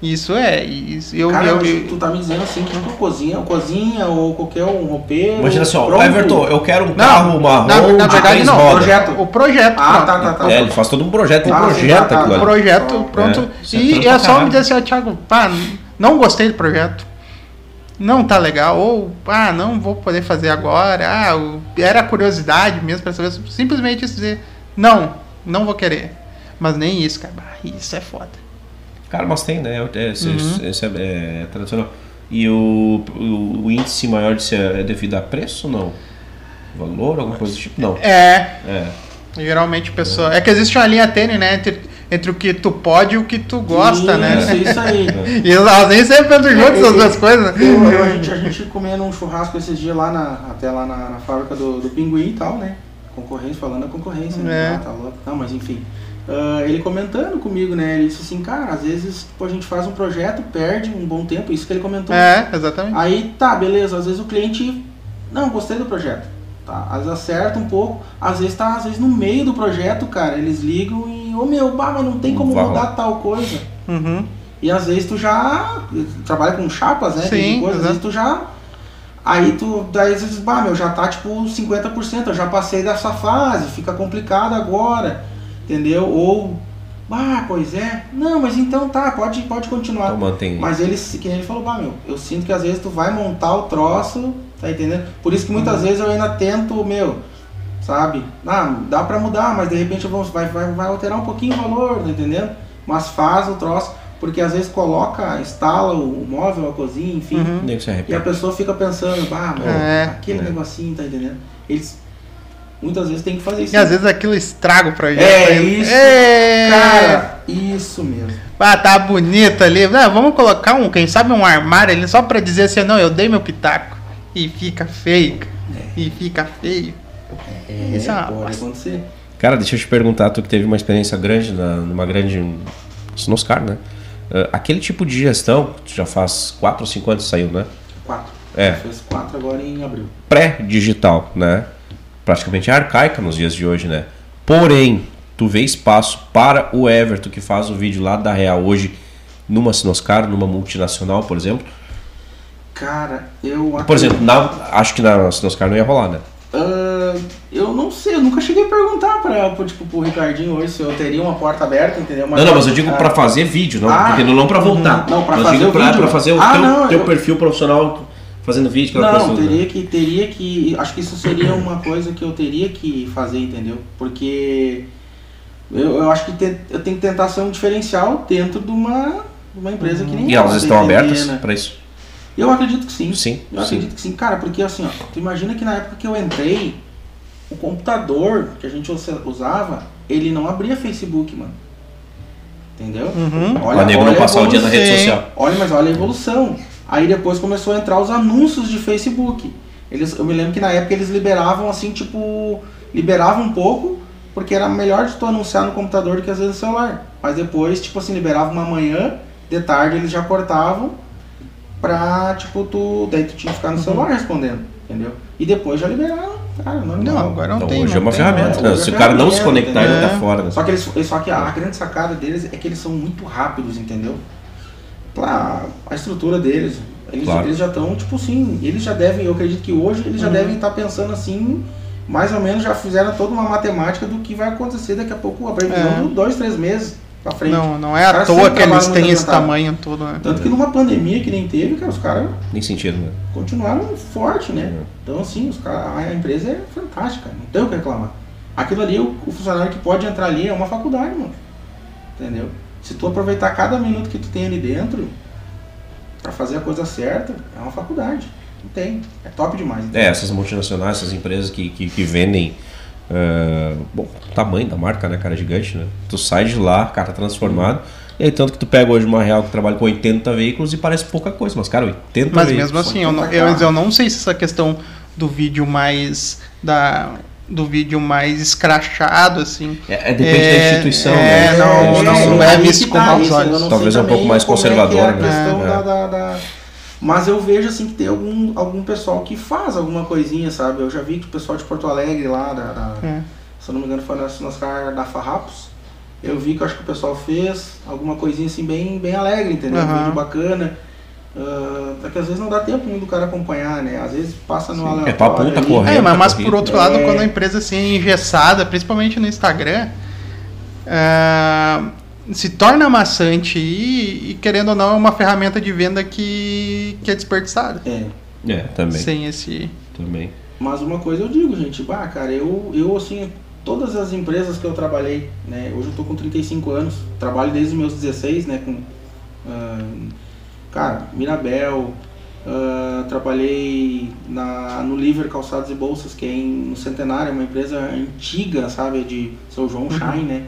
isso é, isso, eu, Cara, eu, eu, tu tá me dizendo assim que uma cozinha, cozinha ou qualquer um roupeiro. Imagina só, pronto. Everton, eu quero um não, carro marrom. Na, na verdade, não, roda. projeto. o projeto. Ah, tá, tá, tá. É, ele faz todo um projeto, tem ah, projeto tá, tá, projeto, pronto. É, e é só me dizer assim, Thiago, pá, não gostei do projeto. Não tá legal, ou ah, não vou poder fazer agora, ah, era curiosidade mesmo para saber, simplesmente dizer, não, não vou querer. Mas nem isso, cara, isso é foda. Cara, mas tem, né? É, esse, uhum. esse é, é, tradicional. E o, o, o, índice maior de ser é devido a preço ou não? Valor, alguma coisa do tipo? Não. É. É. Geralmente a pessoa. É. é que existe uma linha tênue, né? Entre, entre o que tu pode e o que tu gosta, isso, né? Isso, isso aí. [laughs] e elas nem sempre andam juntas essas duas coisas, né? Eu, eu, a, gente, a gente comendo um churrasco esses dias lá na, até lá na, na fábrica do, do Pinguim e tal, né? Concorrência, falando da concorrência, né? é. Ah, tá louco. Não, mas enfim. Uh, ele comentando comigo, né? Ele disse assim, cara, às vezes tipo, a gente faz um projeto, perde um bom tempo, isso que ele comentou. É, exatamente. Aí tá, beleza, às vezes o cliente, não, gostei do projeto. Tá, às vezes acerta um pouco, às vezes tá, às vezes no meio do projeto, cara, eles ligam e, ô oh, meu, bah, mas não tem como mudar tal coisa. Uhum. E às vezes tu já trabalha com chapas, né? Sim, coisa, às vezes tu já Aí tu, daí você diz, bah, meu, já tá tipo 50%, eu já passei dessa fase, fica complicado agora entendeu? Ou, ah, pois é, não, mas então tá, pode, pode continuar. Então mantém. Mas ele, que ele falou, bah, meu, eu sinto que às vezes tu vai montar o troço, tá entendendo? Por isso que muitas uhum. vezes eu ainda tento, meu, sabe? Ah, dá pra mudar, mas de repente vou, vai, vai, vai alterar um pouquinho o valor, tá entendendo? Mas faz o troço, porque às vezes coloca, instala o móvel, a cozinha, enfim, uhum. e a pessoa fica pensando, bah, meu, é, aquele é. negocinho, tá entendendo? Eles Muitas vezes tem que fazer isso. E às vezes aquilo estraga o projeto. É isso. É... Cara, isso mesmo. Ah, tá bonito ali. Não, vamos colocar um, quem sabe um armário ali só pra dizer assim, não, eu dei meu pitaco. E fica feio. É. E fica feio. É, isso é pode acontecer. Cara, deixa eu te perguntar, tu que teve uma experiência grande na, numa grande Sinoscar, né? Uh, aquele tipo de gestão, tu já faz 4 ou 5 anos que saiu, né? 4. É. Fez 4 agora em abril. Pré-digital, né? Praticamente arcaica nos dias de hoje, né? Porém, tu vê espaço para o Everton que faz o vídeo lá da Real hoje numa Sinoscar, numa multinacional, por exemplo? Cara, eu Por exemplo, na, acho que na Sinoscar não ia rolar, né? Uh, eu não sei, eu nunca cheguei a perguntar para tipo, pro Ricardinho hoje se eu teria uma porta aberta, entendeu? Mas não, não, mas eu digo para fazer vídeo, não, ah, porque não para voltar. Não, para fazer, pra, fazer o ah, teu, não, teu eu... perfil profissional fazendo vídeo, aquela Não, coisa teria que, teria que. Acho que isso seria uma coisa que eu teria que fazer, entendeu? Porque eu, eu acho que te, eu tenho que tentar ser um diferencial dentro de uma, uma empresa que nem E elas estão abertas né? para isso? Eu acredito que sim. Sim. Eu sim. acredito que sim. Cara, porque assim, ó, tu imagina que na época que eu entrei, o computador que a gente usava, ele não abria Facebook, mano. Entendeu? Uhum. Olha, olha não passar o dia na rede social. Olha, mas olha a evolução. Aí depois começou a entrar os anúncios de Facebook. Eles, eu me lembro que na época eles liberavam assim, tipo, liberavam um pouco, porque era melhor de tu anunciar no computador do que às vezes no celular. Mas depois, tipo assim, liberava uma manhã, de tarde eles já cortavam pra, tipo, tu. Daí tu tinha que ficar no uhum. celular respondendo, entendeu? E depois já liberaram. Cara, não, não, agora não então, tem. Hoje é uma tem, ferramenta. Né? Se o cara não se conectar, ele tá fora. Né? Só que, eles, só que a, a grande sacada deles é que eles são muito rápidos, entendeu? Pra a estrutura deles. Eles, claro. eles já estão, tipo assim, eles já devem, eu acredito que hoje eles já uhum. devem estar tá pensando assim, mais ou menos já fizeram toda uma matemática do que vai acontecer daqui a pouco, a previsão é. de dois, três meses. pra frente. Não, não é à toa que eles têm esse tamanho todo, né? Tanto que numa pandemia que nem teve, cara, os caras. Nem sentido, né? Continuaram forte, né? É. Então, assim, os cara, a empresa é fantástica, não tem o que reclamar. Aquilo ali, o, o funcionário que pode entrar ali é uma faculdade, mano. Entendeu? Se tu aproveitar cada minuto que tu tem ali dentro para fazer a coisa certa, é uma faculdade. Não tem. É top demais. Entendeu? É, essas multinacionais, essas empresas que, que, que vendem. Uh, bom, tamanho da marca, né, cara? Gigante, né? Tu sai de lá, cara, transformado. E aí, tanto que tu pega hoje uma real que trabalha com 80 veículos e parece pouca coisa, mas, cara, 80 mas veículos. Mas mesmo assim, eu não, eu, eu não sei se essa questão do vídeo mais. da do vídeo mais escrachado, assim. É, é depende é, da instituição, é, né? Não, não, não é visto com maus olhos. Talvez é um pouco mais conservador, é é né? Da, da, da... Mas eu vejo assim que tem algum, algum pessoal que faz alguma coisinha, sabe? Eu já vi que o pessoal de Porto Alegre lá, da, da se eu não me engano, foi nas, nas da Farrapos. Eu vi que eu acho que o pessoal fez alguma coisinha assim bem, bem alegre, entendeu? Uhum. Um vídeo bacana. Uh, é que às vezes não dá tempo do cara acompanhar, né? Às vezes passa no aleatório. É pra ponta correndo. É, mas, mas por outro lado, é. quando a empresa assim é engessada, principalmente no Instagram, uh, se torna maçante e, e, querendo ou não, é uma ferramenta de venda que, que é desperdiçada. É. É, também. Sem esse. Também. Mas uma coisa eu digo, gente, bah, cara, eu, eu assim, todas as empresas que eu trabalhei, né? Hoje eu tô com 35 anos, trabalho desde meus 16, né? Com. Uh, Cara, Mirabel, uh, trabalhei na, no Liver Calçados e Bolsas, que é em, no Centenário, uma empresa antiga, sabe, de São João uhum. Shine, né?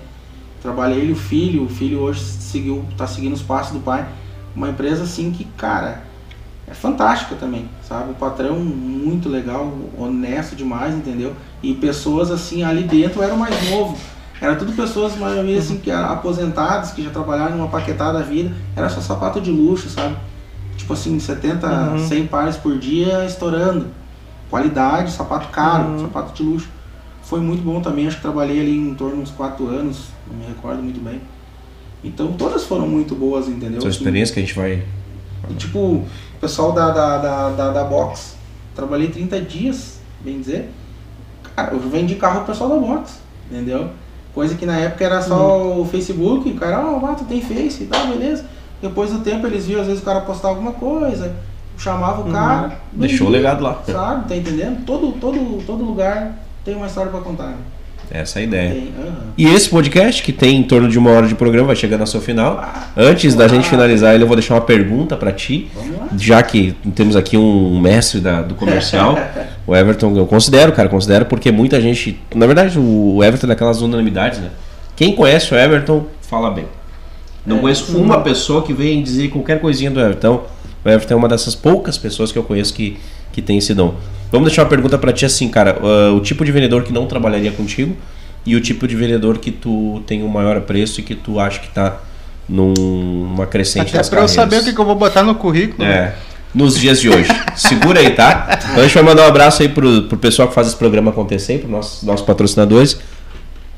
Trabalhei ele, o filho, o filho hoje seguiu, tá seguindo os passos do pai. Uma empresa assim que, cara, é fantástica também, sabe? O patrão muito legal, honesto demais, entendeu? E pessoas assim, ali dentro era mais novo. Era tudo pessoas, maioria assim, que eram aposentadas, que já trabalharam numa paquetada vida. Era só sapato de luxo, sabe? Tipo assim, 70, uhum. 100 pares por dia estourando. Qualidade, sapato caro, uhum. sapato de luxo. Foi muito bom também, acho que trabalhei ali em torno de uns 4 anos, não me recordo muito bem. Então todas foram muito boas, entendeu? São experiências que a gente vai. E, tipo, o pessoal da, da, da, da, da box, trabalhei 30 dias, bem dizer. Cara, eu vendi carro pro pessoal da box, entendeu? Coisa que na época era só uhum. o Facebook, o cara, ó, oh, tu tem Face e tal, beleza. Depois do tempo eles viam, às vezes o cara postar alguma coisa, chamava o uhum. cara. Deixou o legado lá. Sabe, tá entendendo? Todo, todo, todo lugar tem uma história para contar. Né? Essa é a ideia. Uhum. E esse podcast, que tem em torno de uma hora de programa, vai chegando ao seu final. Ah, Antes da gente finalizar, eu vou deixar uma pergunta para ti. Já que temos aqui um mestre da, do comercial, [laughs] o Everton, eu considero, cara, considero porque muita gente. Na verdade, o Everton é daquelas unanimidades, né? Quem conhece o Everton, fala bem. Não é, conheço uma pessoa que vem dizer qualquer coisinha do Everton. O Everton é uma dessas poucas pessoas que eu conheço que, que tem esse dom. Vamos deixar uma pergunta para ti assim, cara. Uh, o tipo de vendedor que não trabalharia contigo e o tipo de vendedor que tu tem um maior preço e que tu acha que tá numa crescente Até para eu saber o que, que, eu vou botar no currículo. É. Nos dias de hoje. [laughs] Segura aí, tá? Então a gente vai mandar um abraço aí pro, pro pessoal que faz esse programa acontecer, para nossos, nossos patrocinadores,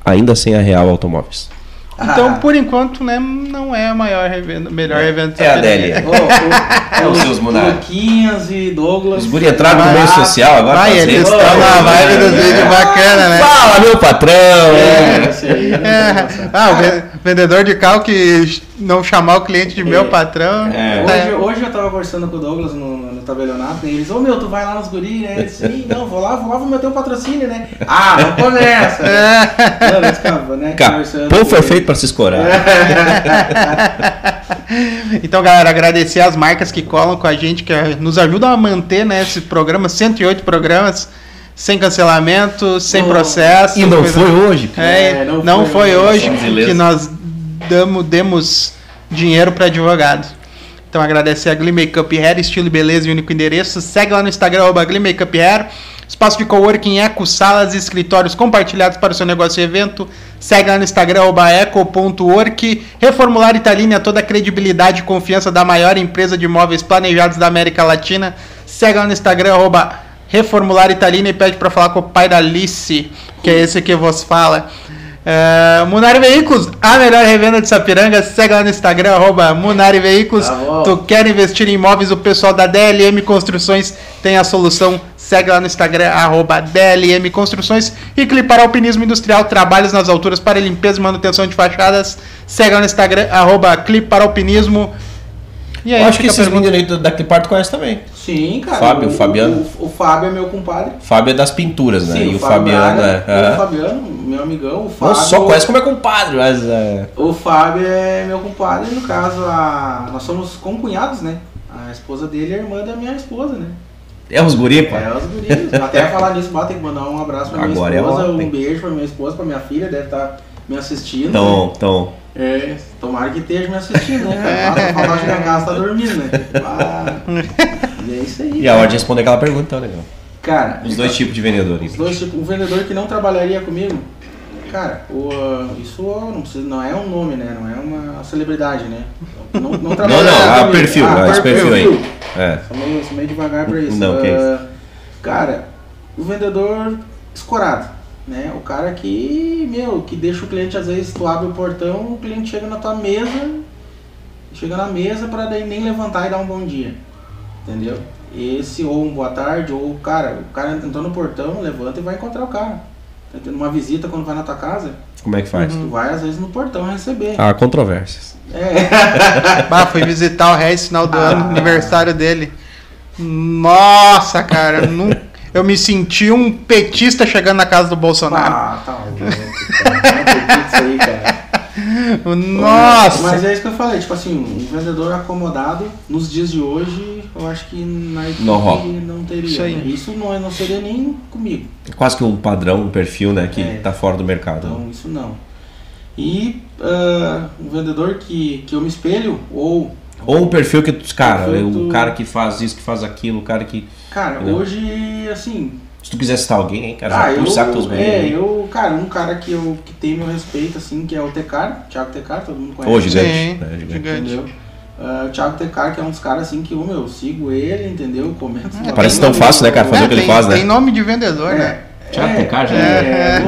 ainda sem a Real Automóveis. Então, ah. por enquanto, né, não é a maior evento, melhor é. evento. É a Adélia. Oh, é os seus Luquinhas e Douglas. Os guri entraram no meio social agora. Vai, eles estão na vibe dos vídeos bacana, né? Fala, meu patrão! É, é. é. Ah, o vendedor de carro que não chamar o cliente de meu patrão. É. Hoje, hoje eu tava conversando com o Douglas no, no tabelionato e eles, ô oh, meu, tu vai lá nos guri, né? Não, vou lá, vou lá, vou meter um patrocínio, né? Ah, não começa! [laughs] É. Não, mas, cara, né, foi feito para se escorar. [laughs] então, galera, agradecer as marcas que colam com a gente, que nos ajudam a manter né, esse programa, 108 programas sem cancelamento, sem oh, processo. E não coisa... foi hoje. É, é, não, não, foi, foi hoje que nós damos, demos dinheiro para advogado. Então agradecer a Glee Makeup Hair, estilo e beleza e único endereço. Segue lá no Instagram, arroba Glee Makeup Hair. Espaço de coworking Eco, salas e escritórios compartilhados para o seu negócio e evento. Segue lá no Instagram, eco.work. Reformular Italínia, toda a credibilidade e confiança da maior empresa de imóveis planejados da América Latina. Segue lá no Instagram, arroba Reformular e pede para falar com o pai da Alice, que é esse que vos fala. É, Munari Veículos, a melhor revenda de Sapiranga. Segue lá no Instagram, arroba Munari Veículos. Tá tu quer investir em imóveis, o pessoal da DLM Construções tem a solução. Segue lá no Instagram, arroba DLM Construções. E Clipar Alpinismo Industrial, trabalhos nas alturas para limpeza e manutenção de fachadas. Segue lá no Instagram, arroba Clipar Alpinismo. E aí, Eu acho que esses pergunta... meninos da Clipar tu conhece também. Sim, cara. Fábio, o, Fabiano. O, o, Fábio é meu compadre. Fábio é das pinturas, né? Sim, e o, Fabiano é. é. O Fabiano, meu amigão. O Fábio. Não só conhece como é compadre, mas. É... O Fábio é meu compadre, no caso, a... nós somos concunhados, né? A esposa dele é irmã da minha esposa, né? É os guri, pô. É os guri. Até [laughs] falar nisso, tem que mandar um abraço pra minha Agora é esposa, é um beijo pra minha esposa, pra minha filha, deve estar tá me assistindo. Então, né? então. É, tomara que esteja me assistindo, né, cara? Falar chegar em casa, tá dormindo, né? Ah, e é isso aí. E a hora de responder aquela pergunta, então, legal. Cara, os dois tipos de vendedores. Os dois tipos. O vendedor que não trabalharia comigo, cara, o, isso não, precisa, não é um nome, né? Não é uma celebridade, né? Não, não trabalharia [laughs] Não, não, ah, perfil, ah, esse perfil, perfil aí. É. Sou meio, sou meio devagar pra isso. Não, uh, que é isso. Cara, o vendedor escorado né? O cara que, meu, que deixa o cliente, às vezes tu abre o portão, o cliente chega na tua mesa, chega na mesa para daí nem levantar e dar um bom dia. Entendeu? Esse, ou um boa tarde, ou cara, o cara entrou no portão, levanta e vai encontrar o cara. Tá tendo uma visita quando vai na tua casa. Como é que faz? Tu vai às vezes no portão receber. Ah, controvérsias. É. [laughs] bah, fui visitar o Regis final do ah. ano, aniversário dele. Nossa, cara, nunca eu me senti um petista chegando na casa do Bolsonaro. Ah, tá louco, cara. isso aí, cara. [laughs] Nossa! Mas é isso que eu falei, tipo assim, um vendedor acomodado nos dias de hoje, eu acho que na equipe não, não teria. Isso, né? isso não, não seria nem comigo. É quase que um padrão, um perfil, né, que é, tá fora do mercado. Então, isso não. E uh, um vendedor que, que eu me espelho, ou. Ou um perfil que, cara, o cara que faz isso, que faz aquilo, o cara que Cara, Entendeu? hoje, assim. Se tu quiser citar alguém, hein, cara, ah, eu, teus É, eu, cara, um cara que, eu, que tem meu respeito, assim, que é o Tecar, Thiago Tecar, todo mundo conhece. Ô, gigante. Sim, é, gigante. Entendeu? Uh, o Thiago Tecar, que é um dos caras assim que eu, meu, sigo ele, entendeu? Comento. É, parece tão fácil, né, cara, fazer é, o que tem, ele faz, né? Tem nome de vendedor, é, né? Thiago é, Tecar já é.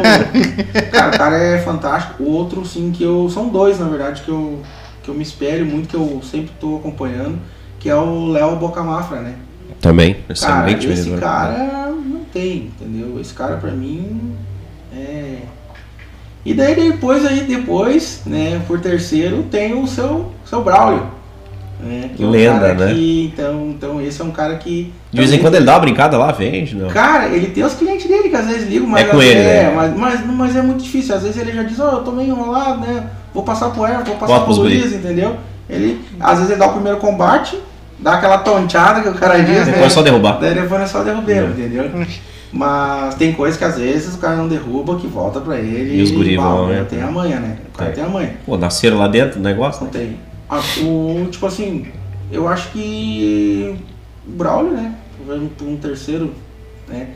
é cara, o cara é fantástico. Outro, sim, que eu. São dois, na verdade, que eu, que eu me espelho muito, que eu sempre tô acompanhando, que é o Léo Bocamafra, né? Também, excelente cara, Esse cara não tem, entendeu? Esse cara pra mim é. E daí depois aí, depois, né, por terceiro, tem o seu, seu Braulio. Né, é um Lenda, né? Que, então, então esse é um cara que. De vez em quando ele dá uma brincada lá, vende, não? Cara, ele tem os clientes dele que às vezes ligam, mas. É com ele, é, né? Mas, mas, mas, é muito difícil. Às vezes ele já diz, ó, oh, eu tô meio enrolado, né? Vou passar pro Everton, vou passar Bota pro Luiz, entendeu? Ele, às vezes ele dá o primeiro combate, dá aquela tonteada que o cara diz. Depois é só derrubar. Daí depois é só derrubar, uhum. entendeu? Mas tem coisas que às vezes o cara não derruba, que volta pra ele. E os guri vão, né? Tem amanhã, né? O cara tem, tem amanhã. Pô, nasceram lá dentro do negócio? Não né? tem. Ah, o, tipo assim, eu acho que o Braulio, né? Um terceiro, né?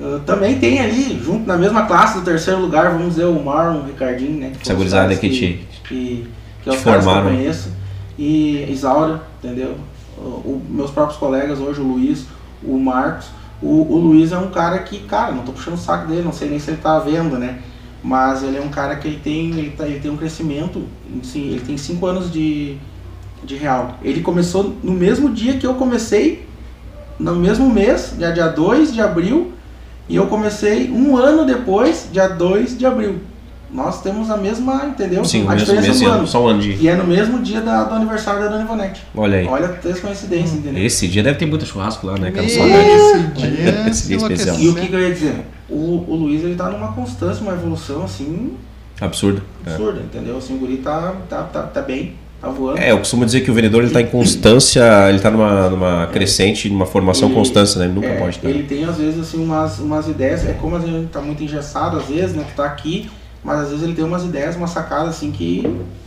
Uh, também tem ali, junto na mesma classe do terceiro lugar, vamos dizer, o Marlon, o Ricardinho, né? Essa gurizada que, que, te, que, que é os formaram. que eu conheço. E Isaura, entendeu? O, meus próprios colegas hoje, o Luiz, o Marcos. O, o Luiz é um cara que, cara, não tô puxando o saco dele, não sei nem se ele tá vendo, né? Mas ele é um cara que ele tem, ele, tá, ele tem um crescimento, assim, ele tem 5 anos de, de real. Ele começou no mesmo dia que eu comecei, no mesmo mês, dia, dia 2 de abril, e eu comecei um ano depois, dia 2 de abril nós temos a mesma, entendeu? Sim, a mesmo, mesmo ano, só um ano de... E é no mesmo dia da, do aniversário da Dona Ivonete. Olha aí. Olha três coincidências, entendeu? Esse dia deve ter muito churrasco lá, né? Saudade. [laughs] Esse dia, esse dia especial. E o que, que, eu ia dizer? O, o Luiz, ele tá numa constância, uma evolução, assim... Absurda. Absurda, é. entendeu? Assim, o guri tá, tá, tá, tá bem. Tá voando. É, eu costumo dizer que o vendedor ele tá em constância, ele tá numa, numa crescente, numa formação ele, constância, né? Ele nunca é, pode ter. Ele tem, às vezes, assim, umas, umas ideias, é como a gente tá muito engessado, às vezes, né? Que tá aqui, mas às vezes ele tem umas ideias, uma sacada assim que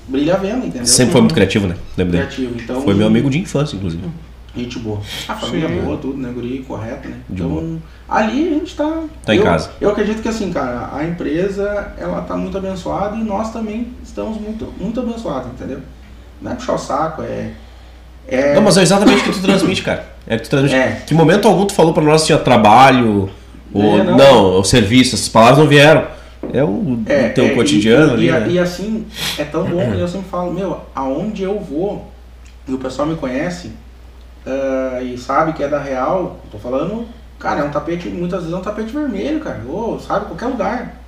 brilha a venda, entendeu? Sempre foi muito criativo, né? Lembro criativo, então. Foi meu amigo de infância, inclusive. Gente boa. A família Sim. boa, tudo, né? Guri correto, né? De então, boa. ali a gente tá. Tá eu, em casa. Eu acredito que assim, cara, a empresa, ela tá muito abençoada e nós também estamos muito, muito abençoados, entendeu? Não é puxar o saco, é. é... Não, mas é exatamente o que tu transmite, cara. É que tu transmite. É. Que momento algum tu falou pra nós tinha trabalho, ou. É, não. não, o serviço, essas palavras não vieram. É o é, teu é, cotidiano e, ali. E, né? e, assim, é tão bom que eu sempre falo, meu, aonde eu vou, e o pessoal me conhece, uh, e sabe que é da real, tô falando, cara, é um tapete, muitas vezes é um tapete vermelho, cara, ou sabe, qualquer lugar.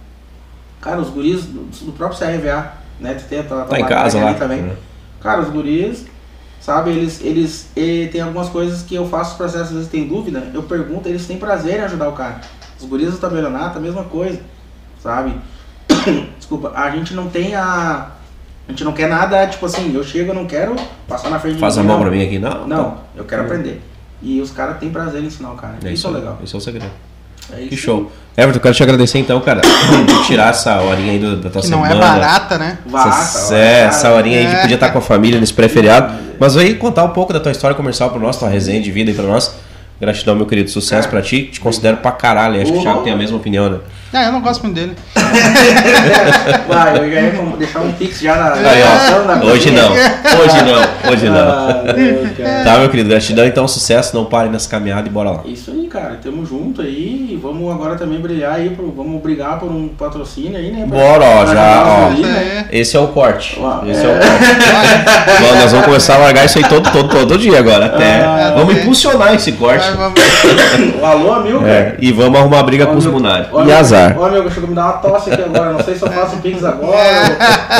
Cara, os guris do, do próprio CRVA, né? Tu tem, tá, tá em casa lá. Também. Uhum. Cara, os guris, sabe, eles, eles e, tem algumas coisas que eu faço os processos, às vezes tem dúvida, eu pergunto, eles têm prazer em ajudar o cara. Os guris do tabelionato, a mesma coisa, sabe? [coughs] Desculpa, a gente não tem a. A gente não quer nada, tipo assim, eu chego, eu não quero passar na frente de Faz a mão pra mim aqui, não? Não, tá. eu quero aprender. E os caras têm prazer em ensinar o cara. É isso, isso é legal. Isso é o segredo. É que show. Everton, quero te agradecer então, cara, [coughs] de tirar essa horinha aí da tua que semana. Não é barata, né? Essa, é, essa horinha aí de podia estar com a família nesse pré-feriado. Mas aí contar um pouco da tua história comercial pro nosso, tua resenha de vida aí pra nós. Gratidão, meu querido. Sucesso é. pra ti. Te considero pra caralho. Acho que o Thiago tem a mesma opinião, né? Ah, eu não gosto muito dele. [laughs] Vai, eu já ia deixar um pix já na. Aí, ó, hoje não, hoje não, hoje não. Ah, [laughs] tá, meu querido, gratidão, então sucesso, não pare nessa caminhada e bora lá. Isso aí, cara, tamo junto aí e vamos agora também brilhar aí, pro, vamos brigar por um patrocínio aí, né? Pra, bora, ó, já, ó. Ali, né? Esse é o corte. esse é, é o corte. [laughs] Bom, nós vamos começar a largar isso aí todo, todo, todo dia agora. Até. Ah, vamos impulsionar esse corte. Alô, amigo? É, e vamos arrumar briga com os Munari. E azar. Ó, amigo, chegou me dar uma tosse aqui agora. Não sei se eu faço Pix agora,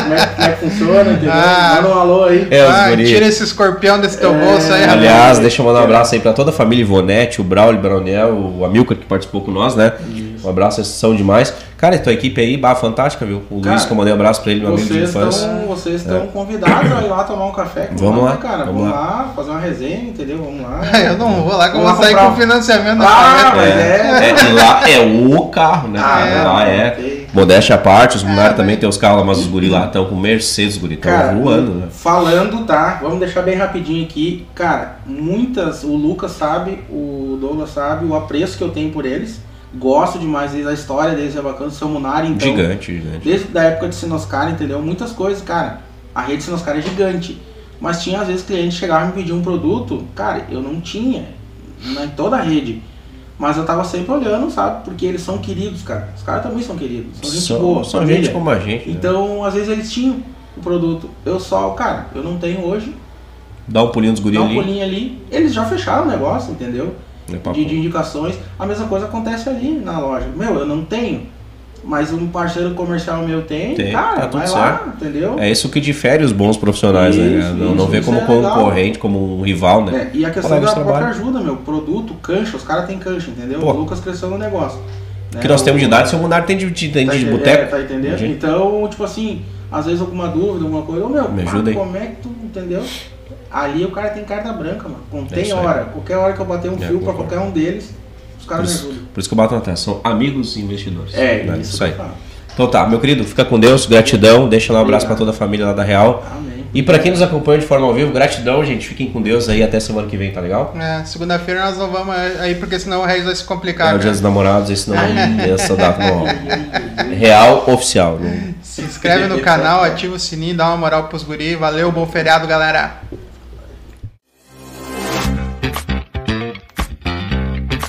como é, como é que funciona, entendeu? Ah, Manda um alô aí. É, ah, tira esse escorpião desse teu é, bolso aí, Aliás, deixa eu mandar um abraço aí pra toda a família Ivonete, o Braulio, o Braunel, o Amilcar que participou com nós, né? Isso. Um abraço, vocês são demais. Cara, tua equipe aí, bah, fantástica, viu? O Cara, Luiz, que eu mandei um abraço pra ele, meu amigo de infância. Tão, vocês estão é. convidados a ir lá tomar um café. [coughs] Vamos lá, né, cara. Vamos, vamos lá. lá. fazer uma resenha, entendeu? Vamos lá. [laughs] eu não vou lá, que eu vou sair com financiamento ah, mas é. é. é. lá é o carro, né? Ah, é, lá é. Okay. Modéstia à parte, os Munari é, também tem os carros lá, mas os guri lá estão com Mercedes, os guri estão voando, né? Falando, tá? Vamos deixar bem rapidinho aqui. Cara, muitas, o Lucas sabe, o Douglas sabe o apreço que eu tenho por eles Gosto demais deles, a história deles é bacana, seu Munari, então. Gigante, gigante. Desde a época de Sinoscar, entendeu? Muitas coisas, cara. A rede Sinoscar é gigante. Mas tinha às vezes clientes chegavam e me pediam um produto, cara, eu não tinha. Em toda a rede. Mas eu tava sempre olhando, sabe? Porque eles são queridos, cara. Os caras também são queridos. São gente são, boa. São gente como a gente. Né? Então, às vezes eles tinham o produto. Eu só, cara, eu não tenho hoje. Dá um pulinho dos guris ali. Dá um pulinho ali. Eles já fecharam o negócio, entendeu? De, de, indicações. A mesma coisa acontece ali na loja. Meu, eu não tenho. Mas um parceiro comercial meu tem, tem cara, tá vai certo. lá, entendeu? É isso que difere os bons profissionais, né, isso, né? Não, isso, não vê como é concorrente, como um rival, né? É, e a questão da própria ajuda, meu. Produto, cancha, os caras têm cancha, entendeu? Pô. O Lucas cresceu no negócio. Né? Que nós temos de idade, seu mundar tem de, de, tá de boteco. É, tá entendendo? Então, tipo assim, às vezes alguma dúvida, alguma coisa, ô meu, Me ajuda aí. como é que tu, entendeu? Ali o cara tem carta branca, mano. Não tem é hora. Qualquer hora que eu bater um é, fio para qualquer um deles, os caras me ajudam. Por isso que eu bato na. São amigos investidores. É, né? isso, isso aí. Então tá, meu querido, fica com Deus, gratidão. Deixa lá um abraço para toda a família lá da Real. Amém. E para quem nos acompanha de forma ao vivo, gratidão, gente. Fiquem com Deus aí até semana que vem, tá legal? É, segunda-feira nós não vamos aí, porque senão o Reis vai se complicar. É o dia dos namorados, esse não é [laughs] essa data não. Real oficial. Né? Se inscreve no canal, [laughs] ativa o sininho, dá uma moral pros guri. Valeu, bom feriado, galera.